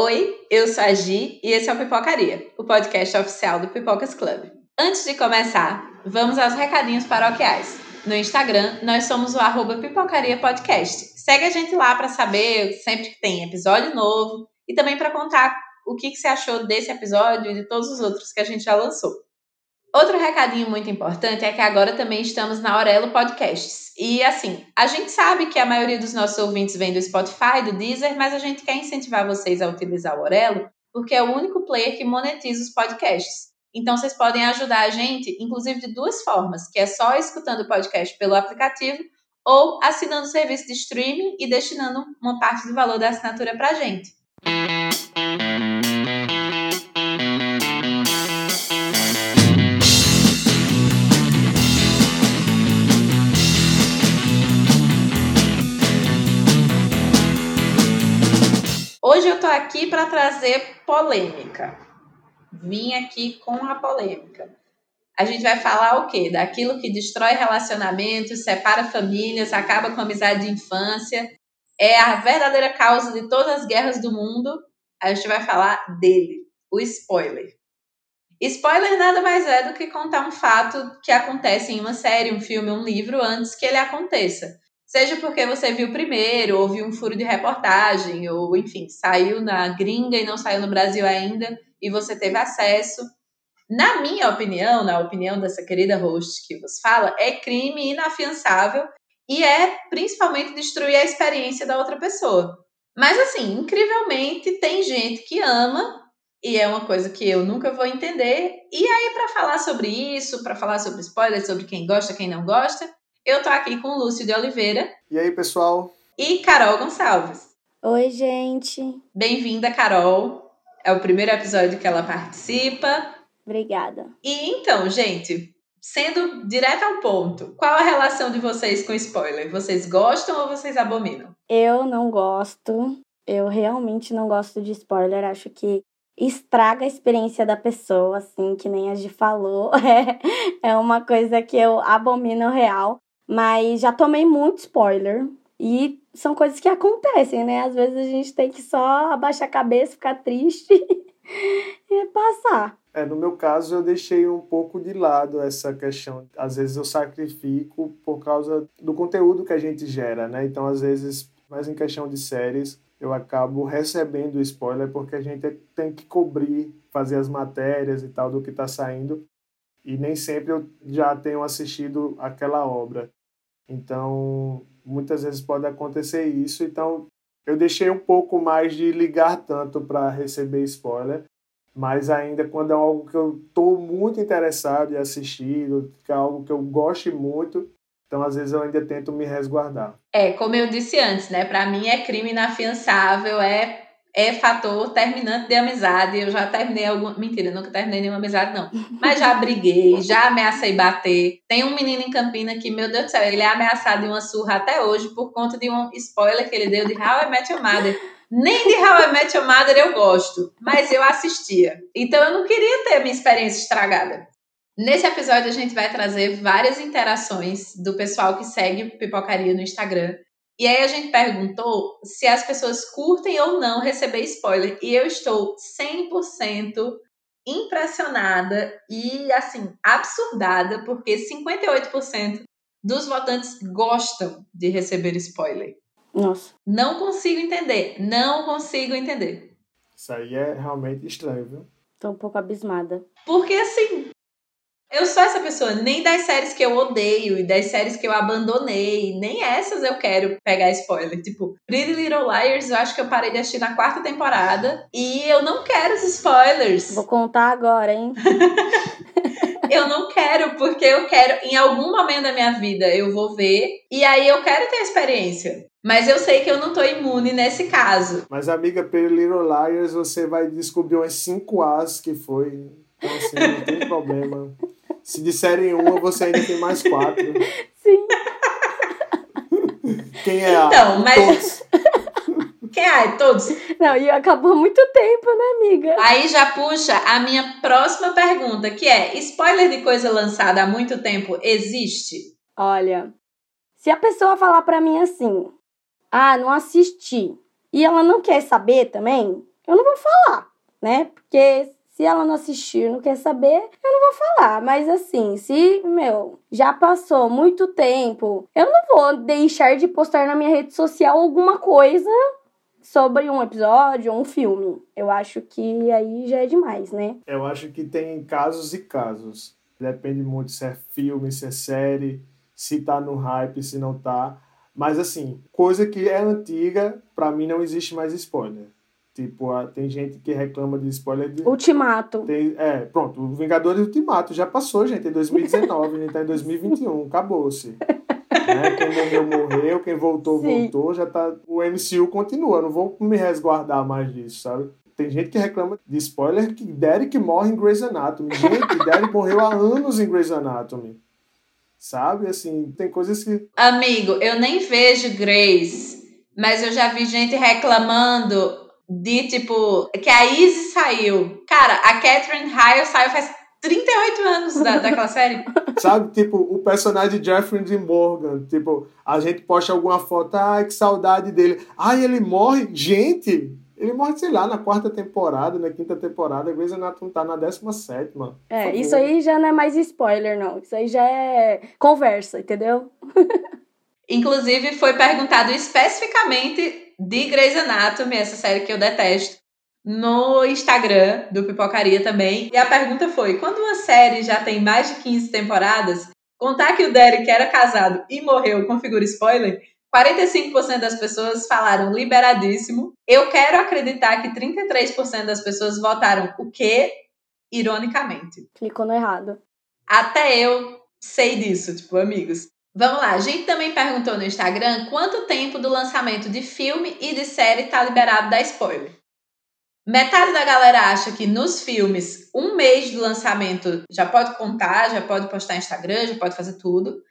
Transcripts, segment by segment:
Oi, eu sou a Gi e esse é o Pipocaria, o podcast oficial do Pipocas Club. Antes de começar, vamos aos recadinhos paroquiais. No Instagram, nós somos o arroba Pipocaria Podcast. Segue a gente lá para saber sempre que tem episódio novo e também para contar o que, que você achou desse episódio e de todos os outros que a gente já lançou. Outro recadinho muito importante é que agora também estamos na Aurelo Podcasts. E assim, a gente sabe que a maioria dos nossos ouvintes vem do Spotify, do Deezer, mas a gente quer incentivar vocês a utilizar o Aurelo, porque é o único player que monetiza os podcasts. Então vocês podem ajudar a gente, inclusive de duas formas, que é só escutando o podcast pelo aplicativo ou assinando o serviço de streaming e destinando uma parte do valor da assinatura para a gente. Hoje eu tô aqui para trazer polêmica. Vim aqui com a polêmica. A gente vai falar o quê? Daquilo que destrói relacionamentos, separa famílias, acaba com a amizade de infância, é a verdadeira causa de todas as guerras do mundo. A gente vai falar dele, o spoiler. Spoiler nada mais é do que contar um fato que acontece em uma série, um filme, um livro antes que ele aconteça. Seja porque você viu primeiro, ou viu um furo de reportagem, ou enfim, saiu na gringa e não saiu no Brasil ainda e você teve acesso. Na minha opinião, na opinião dessa querida host que vos fala, é crime inafiançável e é principalmente destruir a experiência da outra pessoa. Mas assim, incrivelmente tem gente que ama e é uma coisa que eu nunca vou entender. E aí para falar sobre isso, para falar sobre spoilers, sobre quem gosta, quem não gosta, eu tô aqui com o Lúcio de Oliveira. E aí, pessoal? E Carol Gonçalves. Oi, gente. Bem-vinda, Carol. É o primeiro episódio que ela participa. Obrigada. E então, gente, sendo direto ao ponto, qual a relação de vocês com spoiler? Vocês gostam ou vocês abominam? Eu não gosto. Eu realmente não gosto de spoiler. Acho que estraga a experiência da pessoa, assim, que nem a Gi falou. É, é uma coisa que eu abomino real. Mas já tomei muito spoiler. E são coisas que acontecem, né? Às vezes a gente tem que só abaixar a cabeça, ficar triste e passar. É, no meu caso, eu deixei um pouco de lado essa questão. Às vezes eu sacrifico por causa do conteúdo que a gente gera, né? Então, às vezes, mais em questão de séries, eu acabo recebendo spoiler porque a gente tem que cobrir, fazer as matérias e tal do que está saindo. E nem sempre eu já tenho assistido aquela obra. Então, muitas vezes pode acontecer isso. Então, eu deixei um pouco mais de ligar tanto para receber spoiler, mas ainda quando é algo que eu estou muito interessado em assistir, que é algo que eu goste muito, então às vezes eu ainda tento me resguardar. É, como eu disse antes, né? Para mim é crime inafiançável, é é fator terminante de amizade. Eu já terminei alguma. Mentira, nunca terminei nenhuma amizade, não. Mas já briguei, já ameacei bater. Tem um menino em Campina que, meu Deus do céu, ele é ameaçado de uma surra até hoje por conta de um spoiler que ele deu de How I Met Your Mother. Nem de How I Met Your Mother eu gosto, mas eu assistia. Então eu não queria ter minha experiência estragada. Nesse episódio a gente vai trazer várias interações do pessoal que segue Pipocaria no Instagram e aí a gente perguntou se as pessoas curtem ou não receber spoiler. E eu estou 100% impressionada e, assim, absurdada, porque 58% dos votantes gostam de receber spoiler. Nossa. Não consigo entender. Não consigo entender. Isso aí é realmente estranho, viu? Tô um pouco abismada. Porque, assim, eu sou essa pessoa, nem das séries que eu odeio e das séries que eu abandonei, nem essas eu quero pegar spoiler. Tipo, Pretty Little Liars, eu acho que eu parei de assistir na quarta temporada e eu não quero os spoilers. Vou contar agora, hein? eu não quero, porque eu quero, em algum momento da minha vida, eu vou ver e aí eu quero ter a experiência. Mas eu sei que eu não tô imune nesse caso. Mas, amiga, Pretty Little Liars, você vai descobrir umas 5 As que foi. Então, assim, não tem problema. Se disserem uma, você ainda tem mais quatro. Sim. Quem é a? Então, mas. Quem é? Todos. Não, e acabou muito tempo, né, amiga? Aí já puxa a minha próxima pergunta, que é: spoiler de coisa lançada há muito tempo existe? Olha, se a pessoa falar para mim assim, ah, não assisti, e ela não quer saber também, eu não vou falar, né? Porque se ela não assistiu, não quer saber, eu não vou falar. Mas assim, se, meu, já passou muito tempo, eu não vou deixar de postar na minha rede social alguma coisa sobre um episódio ou um filme. Eu acho que aí já é demais, né? Eu acho que tem casos e casos. Depende muito se é filme, se é série, se tá no hype, se não tá. Mas assim, coisa que é antiga, para mim não existe mais spoiler. Tipo, tem gente que reclama de spoiler de. Ultimato. Tem, é, pronto, o Vingadores Ultimato já passou, gente, em 2019, a gente tá em 2021, acabou-se. né? Quem morreu, morreu, quem voltou, Sim. voltou, já tá. O MCU continua, não vou me resguardar mais disso, sabe? Tem gente que reclama de spoiler que Derek morre em Grey's Anatomy. Gente, Derek morreu há anos em Grey's Anatomy. Sabe? Assim, tem coisas que. Amigo, eu nem vejo Grey's, mas eu já vi gente reclamando de tipo que a Izzy saiu. Cara, a Catherine Hale saiu faz 38 anos da, daquela série. Sabe, tipo, o personagem Jeffrey D. Morgan, tipo, a gente posta alguma foto, ai, que saudade dele. Ai, ele morre. Gente, ele morre, sei lá, na quarta temporada, na quinta temporada, Grey's Anatomy tá na décima sétima. É, isso aí já não é mais spoiler, não. Isso aí já é conversa, entendeu? Inclusive, foi perguntado especificamente de Grey's Anatomy, essa série que eu detesto, no Instagram do Pipocaria também. E a pergunta foi: quando uma série já tem mais de 15 temporadas, contar que o Derek era casado e morreu configura spoiler? 45% das pessoas falaram liberadíssimo. Eu quero acreditar que 33% das pessoas votaram o quê? Ironicamente. Clicou no errado. Até eu sei disso, tipo, amigos. Vamos lá, a gente também perguntou no Instagram quanto tempo do lançamento de filme e de série tá liberado da spoiler. Metade da galera acha que nos filmes, um mês do lançamento já pode contar, já pode postar no Instagram, já pode fazer tudo.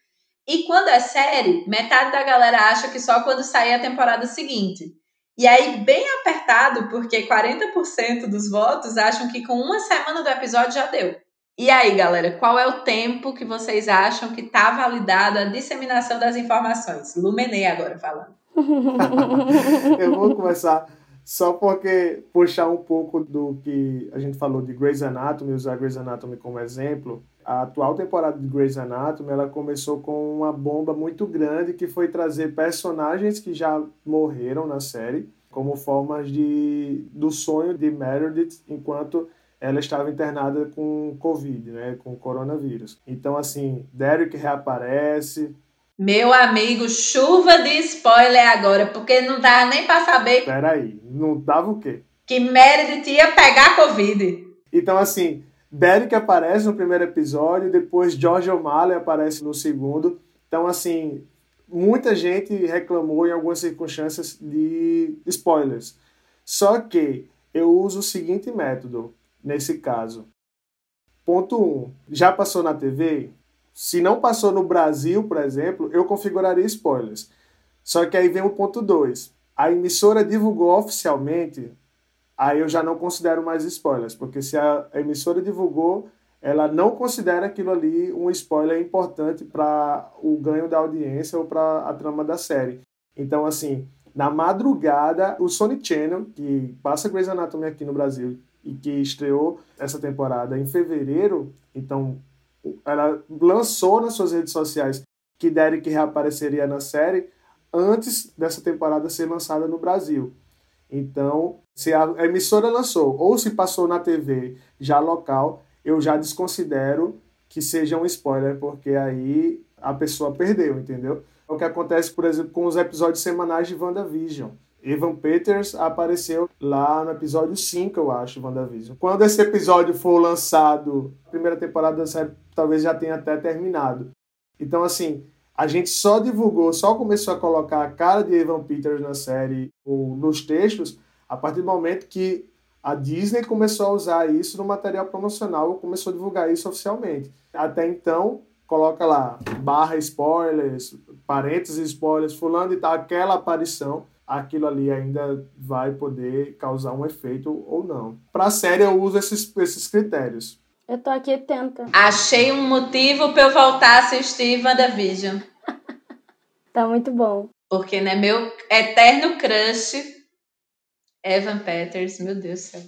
E quando é série, metade da galera acha que só quando sair a temporada seguinte. E aí, bem apertado, porque 40% dos votos acham que com uma semana do episódio já deu. E aí, galera, qual é o tempo que vocês acham que está validada a disseminação das informações? Lumenei agora falando. eu vou começar só porque puxar um pouco do que a gente falou de Grey's Anatomy, usar Grey's Anatomy como exemplo. A atual temporada de Grey's Anatomy, ela começou com uma bomba muito grande que foi trazer personagens que já morreram na série como formas de do sonho de Meredith enquanto ela estava internada com Covid, né, com coronavírus. Então, assim, Derek reaparece. Meu amigo, chuva de spoiler agora, porque não dava nem para saber. Peraí, não dava o quê? Que Meredith ia pegar Covid. Então, assim, Derek aparece no primeiro episódio, depois George O'Malley aparece no segundo. Então, assim, muita gente reclamou em algumas circunstâncias de spoilers. Só que eu uso o seguinte método nesse caso. Ponto 1. Um, já passou na TV? Se não passou no Brasil, por exemplo, eu configuraria spoilers. Só que aí vem o ponto 2. A emissora divulgou oficialmente, aí eu já não considero mais spoilers, porque se a emissora divulgou, ela não considera aquilo ali um spoiler importante para o ganho da audiência ou para a trama da série. Então, assim, na madrugada, o Sony Channel, que passa Grey's Anatomy aqui no Brasil, e que estreou essa temporada em fevereiro, então ela lançou nas suas redes sociais que Derek reapareceria na série antes dessa temporada ser lançada no Brasil. Então, se a emissora lançou ou se passou na TV já local, eu já desconsidero que seja um spoiler, porque aí a pessoa perdeu, entendeu? É o que acontece, por exemplo, com os episódios semanais de WandaVision. Evan Peters apareceu lá no episódio 5, eu acho, WandaVision. Quando esse episódio for lançado, a primeira temporada da série talvez já tenha até terminado. Então, assim, a gente só divulgou, só começou a colocar a cara de Evan Peters na série ou nos textos a partir do momento que a Disney começou a usar isso no material promocional ou começou a divulgar isso oficialmente. Até então, coloca lá barra spoilers, parênteses spoilers, fulano e tal, aquela aparição aquilo ali ainda vai poder causar um efeito ou não. Para a série eu uso esses, esses critérios. Eu tô aqui atenta. Achei um motivo para eu voltar a assistir WandaVision. tá muito bom. Porque, né, meu eterno crush Evan Peters, meu Deus do céu.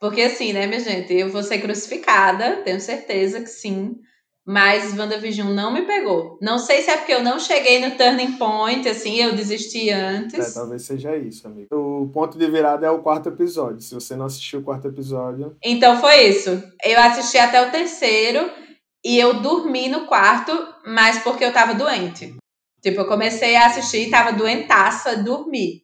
Porque assim, né, minha gente, eu vou ser crucificada, tenho certeza que sim. Mas WandaVision não me pegou. Não sei se é porque eu não cheguei no turning point, assim, eu desisti antes. É, talvez seja isso, amigo. O ponto de virada é o quarto episódio. Se você não assistiu o quarto episódio. Então foi isso. Eu assisti até o terceiro e eu dormi no quarto, mas porque eu tava doente. Tipo, eu comecei a assistir, tava doentaça, dormi.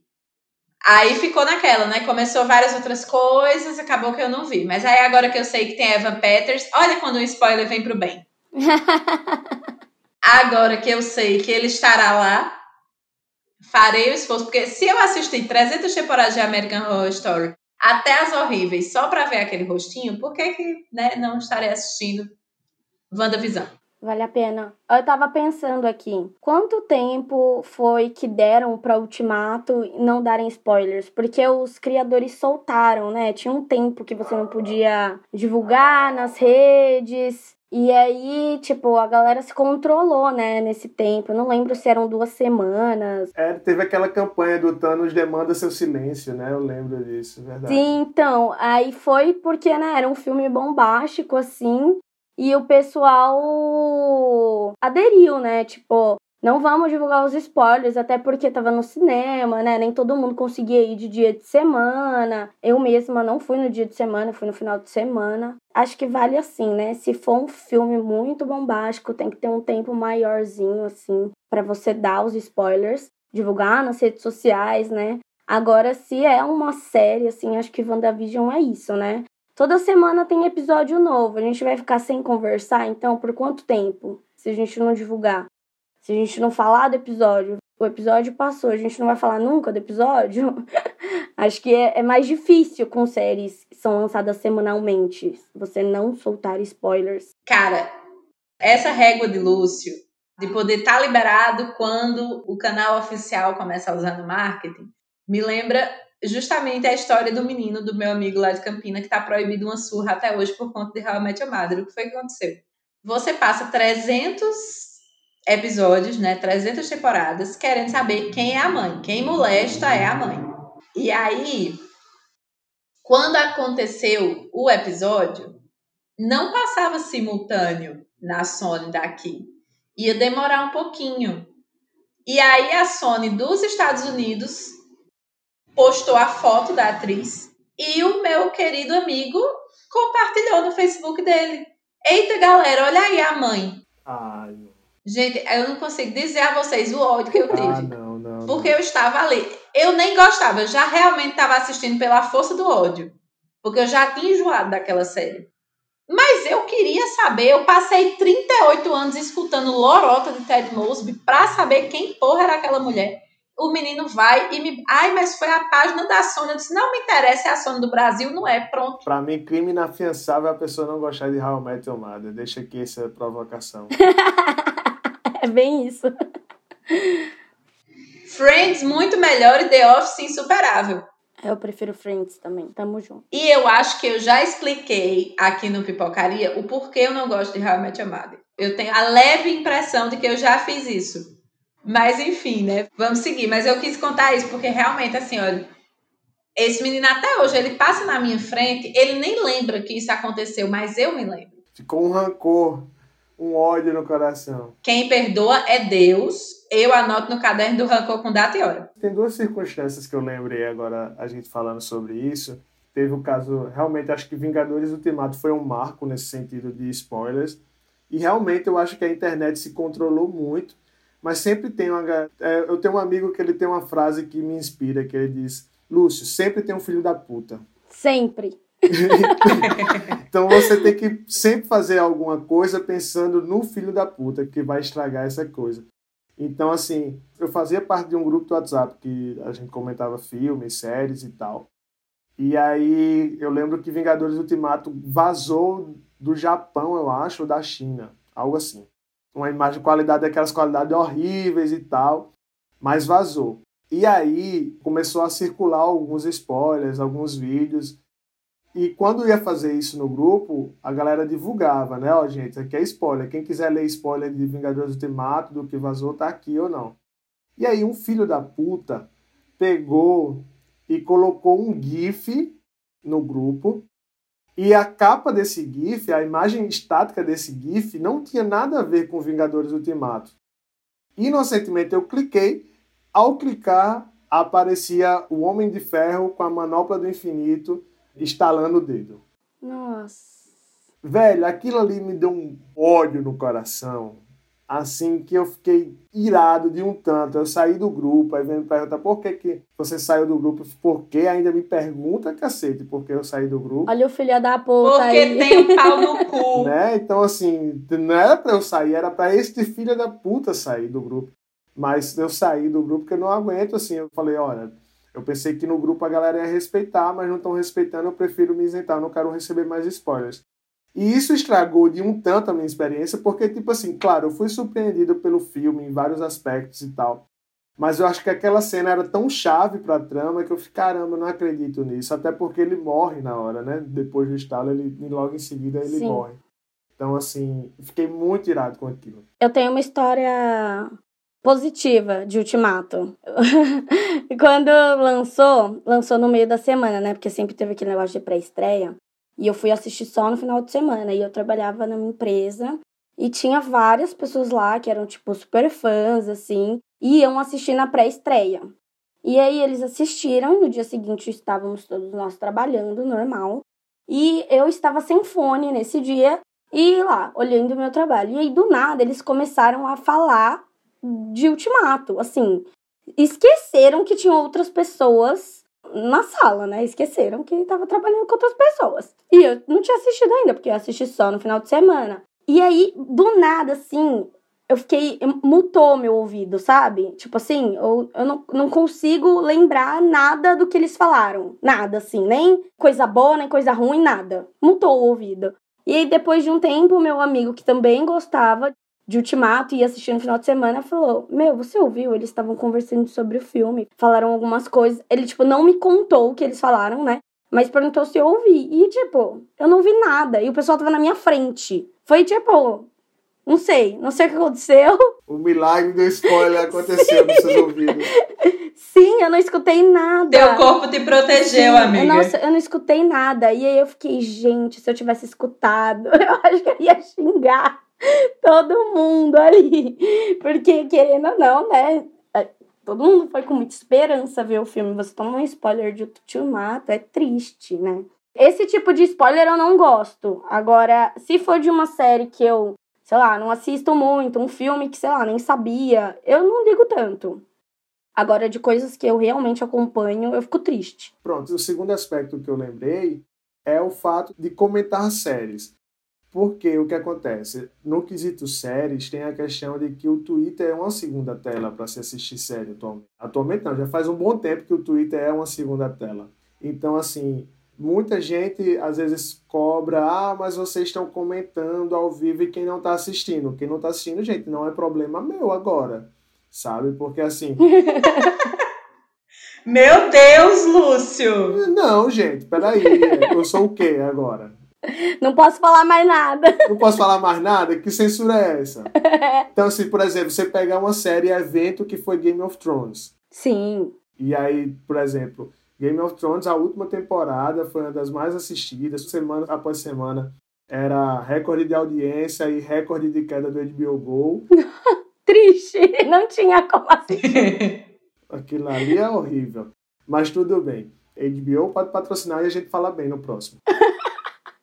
Aí ficou naquela, né? Começou várias outras coisas, acabou que eu não vi. Mas aí agora que eu sei que tem Evan Peters, olha quando um spoiler vem pro bem. Agora que eu sei que ele estará lá, farei o esforço. Porque se eu assistir 300 temporadas de American Horror Story, até as horríveis, só pra ver aquele rostinho, por que, que né, não estarei assistindo WandaVision? Vale a pena. Eu tava pensando aqui, quanto tempo foi que deram para Ultimato não darem spoilers? Porque os criadores soltaram, né? Tinha um tempo que você não podia divulgar nas redes. E aí, tipo, a galera se controlou, né, nesse tempo. Eu não lembro se eram duas semanas. É, teve aquela campanha do Thanos demanda seu silêncio, né? Eu lembro disso, verdade. Sim, então, aí foi porque, né, era um filme bombástico, assim, e o pessoal aderiu, né? Tipo, não vamos divulgar os spoilers, até porque tava no cinema, né? Nem todo mundo conseguia ir de dia de semana. Eu mesma não fui no dia de semana, fui no final de semana. Acho que vale assim, né? Se for um filme muito bombástico, tem que ter um tempo maiorzinho, assim, para você dar os spoilers, divulgar nas redes sociais, né? Agora, se é uma série, assim, acho que WandaVision é isso, né? Toda semana tem episódio novo. A gente vai ficar sem conversar, então, por quanto tempo? Se a gente não divulgar. Se a gente não falar do episódio, o episódio passou, a gente não vai falar nunca do episódio. Acho que é, é, mais difícil com séries que são lançadas semanalmente. Você não soltar spoilers. Cara, essa régua de Lúcio, de poder estar tá liberado quando o canal oficial começa a usar no marketing, me lembra justamente a história do menino, do meu amigo lá de Campina, que tá proibido uma surra até hoje por conta de Met Your Mother. O que foi que aconteceu? Você passa 300 episódios, né, 300 temporadas, querendo saber quem é a mãe. Quem molesta é a mãe. E aí, quando aconteceu o episódio, não passava simultâneo na Sony daqui. Ia demorar um pouquinho. E aí a Sony dos Estados Unidos postou a foto da atriz e o meu querido amigo compartilhou no Facebook dele. Eita, galera, olha aí a mãe. Ai. Gente, eu não consigo dizer a vocês o ódio que eu tive. Ah, não, não. Porque não. eu estava ali. Eu nem gostava, eu já realmente estava assistindo pela força do ódio. Porque eu já tinha enjoado daquela série. Mas eu queria saber, eu passei 38 anos escutando Lorota de Ted Mosby pra saber quem porra era aquela mulher o menino vai e me. Ai, mas foi a página da Sony. Eu disse: não me interessa, é a Sony do Brasil, não é, pronto. Pra mim, crime inafiançável é a pessoa não gostar de How I Met Your Mother. Deixa aqui essa provocação. é bem isso. Friends muito melhor e The Office insuperável. Eu prefiro Friends também, tamo junto. E eu acho que eu já expliquei aqui no Pipocaria o porquê eu não gosto de How I Met Your Mother. Eu tenho a leve impressão de que eu já fiz isso. Mas enfim, né? Vamos seguir. Mas eu quis contar isso porque realmente, assim, olha, esse menino até hoje, ele passa na minha frente, ele nem lembra que isso aconteceu, mas eu me lembro. Ficou um rancor, um ódio no coração. Quem perdoa é Deus. Eu anoto no caderno do rancor com data e hora. Tem duas circunstâncias que eu lembrei agora, a gente falando sobre isso. Teve o caso, realmente, acho que Vingadores Ultimato foi um marco nesse sentido de spoilers. E realmente eu acho que a internet se controlou muito mas sempre tem uma. É, eu tenho um amigo que ele tem uma frase que me inspira, que ele diz: Lúcio, sempre tem um filho da puta. Sempre. então você tem que sempre fazer alguma coisa pensando no filho da puta que vai estragar essa coisa. Então, assim, eu fazia parte de um grupo do WhatsApp que a gente comentava filmes, séries e tal. E aí eu lembro que Vingadores Ultimato vazou do Japão, eu acho, ou da China, algo assim uma imagem de qualidade daquelas qualidades horríveis e tal, mas vazou. E aí começou a circular alguns spoilers, alguns vídeos. E quando ia fazer isso no grupo, a galera divulgava, né? Ó, gente, aqui é spoiler. Quem quiser ler spoiler de Vingadores Ultimato, do que vazou, tá aqui ou não. E aí um filho da puta pegou e colocou um GIF no grupo. E a capa desse GIF, a imagem estática desse GIF, não tinha nada a ver com Vingadores Ultimato. Inocentemente eu cliquei, ao clicar aparecia o Homem de Ferro com a manopla do infinito estalando o dedo. Nossa. Velho, aquilo ali me deu um ódio no coração assim que eu fiquei irado de um tanto. Eu saí do grupo, aí vem me perguntar por que, que você saiu do grupo, por que ainda me pergunta, cacete, por que eu saí do grupo. Olha o filho da puta Porque aí. tem um pau no cu. né? Então, assim, não era pra eu sair, era pra este filho da puta sair do grupo. Mas eu saí do grupo porque eu não aguento, assim, eu falei, olha, eu pensei que no grupo a galera ia respeitar, mas não estão respeitando, eu prefiro me isentar, eu não quero receber mais spoilers. E isso estragou de um tanto a minha experiência, porque, tipo assim, claro, eu fui surpreendido pelo filme em vários aspectos e tal. Mas eu acho que aquela cena era tão chave pra trama que eu fiquei, caramba, eu não acredito nisso. Até porque ele morre na hora, né? Depois do estalo, ele, logo em seguida ele Sim. morre. Então, assim, fiquei muito irado com aquilo. Eu tenho uma história positiva de Ultimato. Quando lançou, lançou no meio da semana, né? Porque sempre teve aquele negócio de pré-estreia. E eu fui assistir só no final de semana. E eu trabalhava numa empresa. E tinha várias pessoas lá que eram, tipo, super fãs, assim. E iam assistir na pré-estreia. E aí eles assistiram. No dia seguinte estávamos todos nós trabalhando, normal. E eu estava sem fone nesse dia. E lá, olhando o meu trabalho. E aí, do nada, eles começaram a falar de ultimato. Assim, esqueceram que tinham outras pessoas na sala, né? Esqueceram que tava trabalhando com outras pessoas. E eu não tinha assistido ainda, porque eu assisti só no final de semana. E aí, do nada, assim, eu fiquei. mutou meu ouvido, sabe? Tipo assim, eu, eu não, não consigo lembrar nada do que eles falaram. Nada, assim, nem coisa boa, nem coisa ruim, nada. Mutou o ouvido. E aí, depois de um tempo, meu amigo, que também gostava de Ultimato e ia assistir no final de semana, falou: Meu, você ouviu? Eles estavam conversando sobre o filme, falaram algumas coisas. Ele, tipo, não me contou o que eles falaram, né? Mas perguntou se eu ouvi. E, tipo, eu não vi nada. E o pessoal tava na minha frente. Foi, tipo, não sei, não sei o que aconteceu. O milagre do spoiler aconteceu nos seus ouvidos. Sim, eu não escutei nada. Teu corpo te protegeu, Sim, amiga. Nossa, eu não escutei nada. E aí eu fiquei, gente, se eu tivesse escutado, eu acho que eu ia xingar todo mundo ali. Porque, querendo ou não, né? é, Todo mundo foi com muita esperança ver o filme. Você toma um spoiler de Ultimato, é triste, né? Esse tipo de spoiler eu não gosto. Agora, se for de uma série que eu, sei lá, não assisto muito, um filme que, sei lá, nem sabia, eu não ligo tanto. Agora, de coisas que eu realmente acompanho, eu fico triste. Pronto, o segundo aspecto que eu lembrei é o fato de comentar séries. Porque o que acontece? No quesito séries, tem a questão de que o Twitter é uma segunda tela para se assistir série atualmente. Atualmente não, já faz um bom tempo que o Twitter é uma segunda tela. Então, assim, muita gente às vezes cobra, ah, mas vocês estão comentando ao vivo e quem não está assistindo. Quem não está assistindo, gente, não é problema meu agora. Sabe? Porque assim, Meu Deus, Lúcio! não, gente, peraí, eu sou o quê agora? Não posso falar mais nada. Não posso falar mais nada? Que censura é essa? Então, assim, por exemplo, você pegar uma série evento que foi Game of Thrones. Sim. E aí, por exemplo, Game of Thrones, a última temporada foi uma das mais assistidas, semana após semana. Era recorde de audiência e recorde de queda do HBO Go. Triste. Não tinha como assistir. Aquilo ali é horrível. Mas tudo bem. HBO pode patrocinar e a gente fala bem no próximo.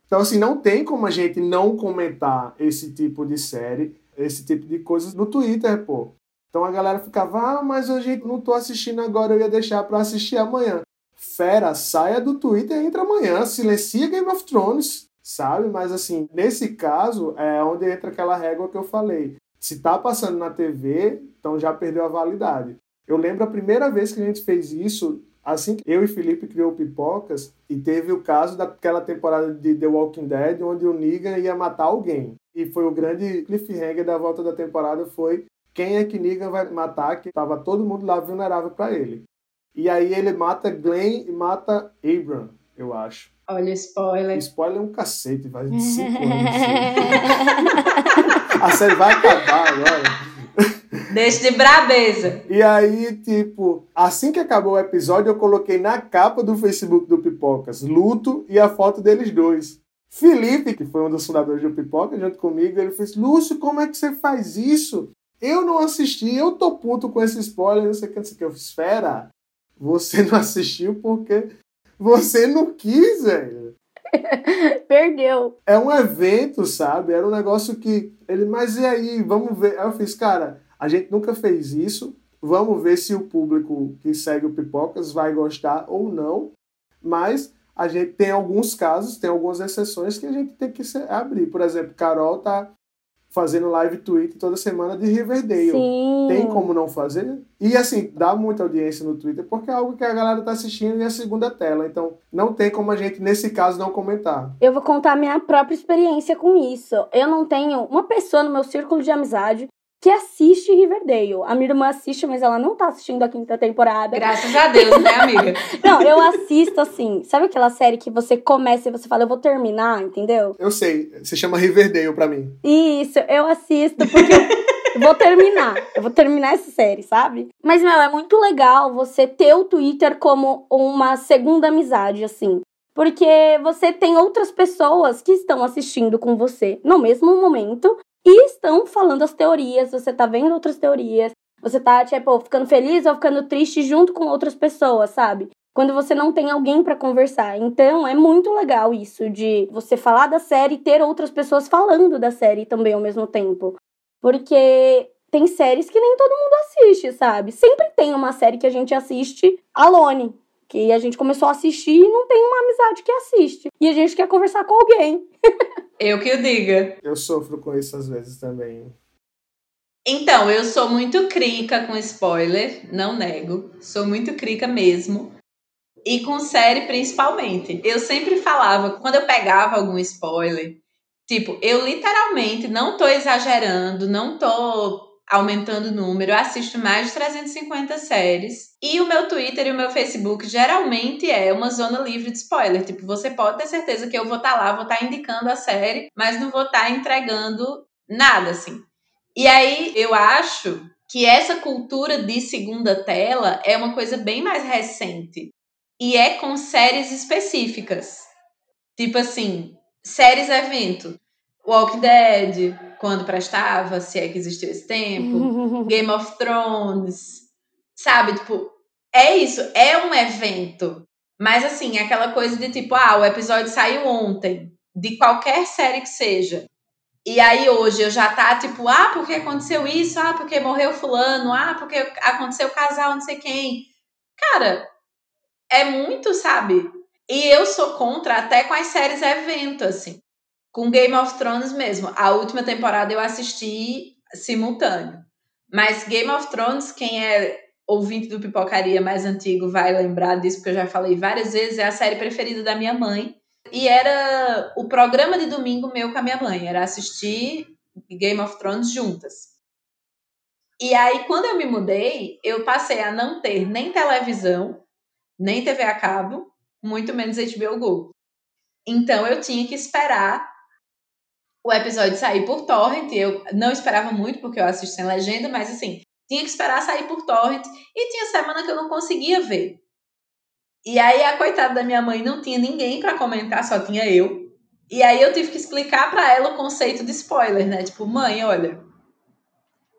Então, assim, não tem como a gente não comentar esse tipo de série, esse tipo de coisas no Twitter, pô. Então a galera ficava, ah, mas a gente não tô assistindo agora, eu ia deixar pra assistir amanhã. Fera, saia do Twitter e entra amanhã, silencia Game of Thrones, sabe? Mas assim, nesse caso, é onde entra aquela régua que eu falei. Se tá passando na TV, então já perdeu a validade. Eu lembro a primeira vez que a gente fez isso, assim que eu e Felipe criou Pipocas, e teve o caso daquela temporada de The Walking Dead, onde o Negan ia matar alguém. E foi o grande cliffhanger da volta da temporada, foi quem é que Negan vai matar, que tava todo mundo lá vulnerável para ele. E aí ele mata Glenn e mata Abram, eu acho. Olha, spoiler. Spoiler é um cacete, faz de cinco anos. A série vai acabar agora. Deixa de brabeza. E aí, tipo, assim que acabou o episódio, eu coloquei na capa do Facebook do Pipocas luto e a foto deles dois. Felipe, que foi um dos fundadores do Pipoca, junto comigo, ele fez: Lúcio, como é que você faz isso? Eu não assisti, eu tô puto com esse spoiler, não sei o que, não sei o que. Eu fiz, Fera, você não assistiu porque você não quis, velho. Perdeu. É um evento, sabe? Era um negócio que. Ele, mas e aí? Vamos ver. Aí eu fiz, cara, a gente nunca fez isso. Vamos ver se o público que segue o Pipocas vai gostar ou não. Mas a gente tem alguns casos, tem algumas exceções que a gente tem que abrir. Por exemplo, Carol tá fazendo live tweet toda semana de Riverdale. Sim. Tem como não fazer? E assim, dá muita audiência no Twitter porque é algo que a galera tá assistindo e é a segunda tela. Então, não tem como a gente, nesse caso, não comentar. Eu vou contar a minha própria experiência com isso. Eu não tenho uma pessoa no meu círculo de amizade que assiste Riverdale. A minha irmã assiste, mas ela não tá assistindo a quinta temporada. Graças a Deus, né, amiga? não, eu assisto assim. Sabe aquela série que você começa e você fala, eu vou terminar, entendeu? Eu sei. Se chama Riverdale pra mim. Isso, eu assisto porque eu vou terminar. Eu vou terminar essa série, sabe? Mas, meu, é muito legal você ter o Twitter como uma segunda amizade, assim. Porque você tem outras pessoas que estão assistindo com você no mesmo momento e estão falando as teorias, você tá vendo outras teorias, você tá, tipo, ficando feliz ou ficando triste junto com outras pessoas, sabe? Quando você não tem alguém para conversar. Então, é muito legal isso de você falar da série e ter outras pessoas falando da série também ao mesmo tempo. Porque tem séries que nem todo mundo assiste, sabe? Sempre tem uma série que a gente assiste alone, que a gente começou a assistir e não tem uma amizade que assiste. E a gente quer conversar com alguém. Eu que o diga. Eu sofro com isso às vezes também. Então, eu sou muito crica com spoiler, não nego. Sou muito crica mesmo. E com série principalmente. Eu sempre falava, quando eu pegava algum spoiler, tipo, eu literalmente não tô exagerando, não tô aumentando o número, eu assisto mais de 350 séries. E o meu Twitter e o meu Facebook geralmente é uma zona livre de spoiler. Tipo, você pode ter certeza que eu vou estar tá lá, vou estar tá indicando a série, mas não vou estar tá entregando nada, assim. E aí eu acho que essa cultura de segunda tela é uma coisa bem mais recente. E é com séries específicas. Tipo assim, séries evento. Walking Dead, quando prestava, se é que existiu esse tempo, Game of Thrones, sabe? Tipo, é isso, é um evento. Mas assim, aquela coisa de tipo, ah, o episódio saiu ontem, de qualquer série que seja. E aí hoje eu já tá tipo, ah, porque aconteceu isso, ah, porque morreu fulano, ah, porque aconteceu casal, não sei quem. Cara, é muito, sabe? E eu sou contra até com as séries evento, assim com Game of Thrones mesmo. A última temporada eu assisti simultâneo. Mas Game of Thrones, quem é ouvinte do Pipocaria mais antigo vai lembrar disso, porque eu já falei várias vezes, é a série preferida da minha mãe. E era o programa de domingo meu com a minha mãe, era assistir Game of Thrones juntas. E aí, quando eu me mudei, eu passei a não ter nem televisão, nem TV a cabo, muito menos HBO Go. Então eu tinha que esperar o episódio sair por torrent. Eu não esperava muito, porque eu assisto sem legenda, mas assim, tinha que esperar sair por torrent. E tinha semana que eu não conseguia ver. E aí a coitada da minha mãe não tinha ninguém para comentar, só tinha eu. E aí eu tive que explicar para ela o conceito de spoiler, né? Tipo, mãe, olha,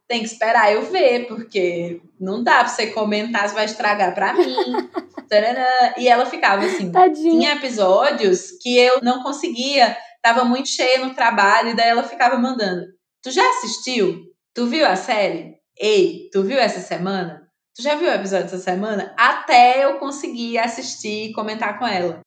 tem que esperar eu ver, porque não dá pra você comentar, você vai estragar pra mim. e ela ficava assim. Tadinha. Tinha episódios que eu não conseguia tava muito cheia no trabalho, e daí ela ficava mandando: Tu já assistiu? Tu viu a série? Ei, tu viu essa semana? Tu já viu o episódio dessa semana? Até eu conseguir assistir e comentar com ela.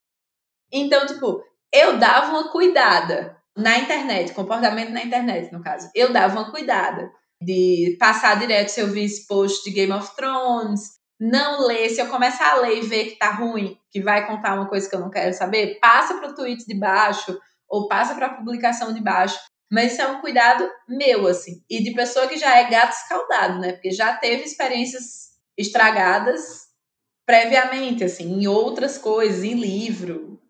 Então, tipo, eu dava uma cuidada na internet, comportamento na internet, no caso. Eu dava uma cuidada de passar direto se eu visse post de Game of Thrones, não ler, se eu começar a ler e ver que tá ruim, que vai contar uma coisa que eu não quero saber, passa pro tweet de baixo, ou passa para a publicação de baixo. Mas isso é um cuidado meu, assim, e de pessoa que já é gato escaldado, né? Porque já teve experiências estragadas previamente, assim, em outras coisas, em livro,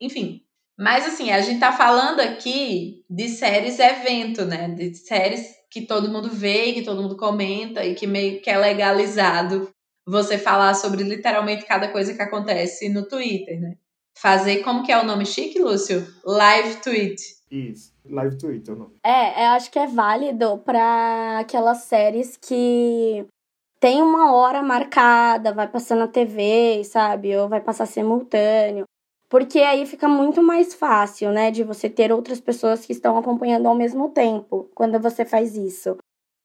enfim. Mas, assim, a gente tá falando aqui de séries evento, né? De séries que todo mundo vê, que todo mundo comenta e que meio que é legalizado você falar sobre literalmente cada coisa que acontece no Twitter, né? Fazer como que é o nome chique, Lúcio? Live tweet. Isso, live tweet é o nome. É, eu acho que é válido para aquelas séries que tem uma hora marcada, vai passar na TV, sabe? Ou vai passar simultâneo. Porque aí fica muito mais fácil, né, de você ter outras pessoas que estão acompanhando ao mesmo tempo quando você faz isso.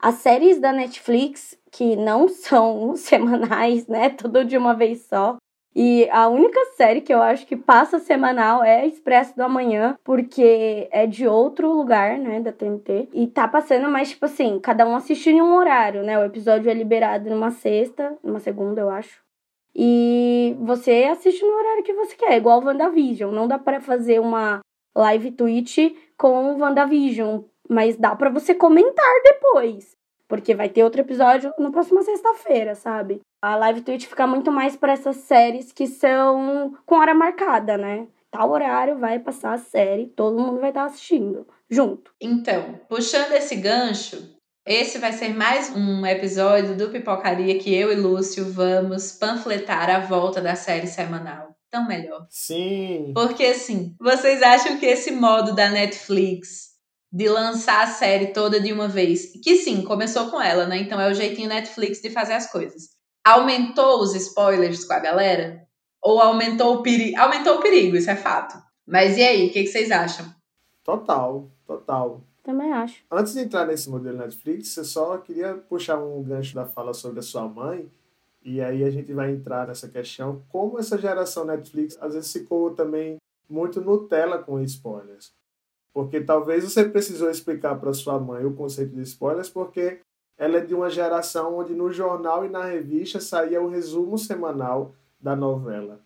As séries da Netflix, que não são semanais, né, tudo de uma vez só, e a única série que eu acho que passa semanal é Expresso do Amanhã, porque é de outro lugar, né, da TNT. E tá passando, mas, tipo assim, cada um assiste em um horário, né? O episódio é liberado numa sexta, numa segunda, eu acho. E você assiste no horário que você quer, igual o WandaVision. Não dá para fazer uma live tweet com o WandaVision, mas dá para você comentar depois. Porque vai ter outro episódio na próxima sexta-feira, sabe? A live tweet fica muito mais para essas séries que são com hora marcada, né? Tal horário vai passar a série, todo mundo vai estar assistindo junto. Então, puxando esse gancho, esse vai ser mais um episódio do Pipocaria que eu e Lúcio vamos panfletar a volta da série semanal. Tão melhor. Sim. Porque assim, vocês acham que esse modo da Netflix de lançar a série toda de uma vez, que sim, começou com ela, né? Então é o jeitinho Netflix de fazer as coisas. Aumentou os spoilers com a galera? Ou aumentou o perigo? Aumentou o perigo, isso é fato. Mas e aí, o que, que vocês acham? Total, total. Também acho. Antes de entrar nesse modelo Netflix, eu só queria puxar um gancho da fala sobre a sua mãe. E aí a gente vai entrar nessa questão, como essa geração Netflix às vezes ficou também muito Nutella com spoilers. Porque talvez você precisou explicar para sua mãe o conceito de spoilers, porque ela é de uma geração onde no jornal e na revista saía o resumo semanal da novela.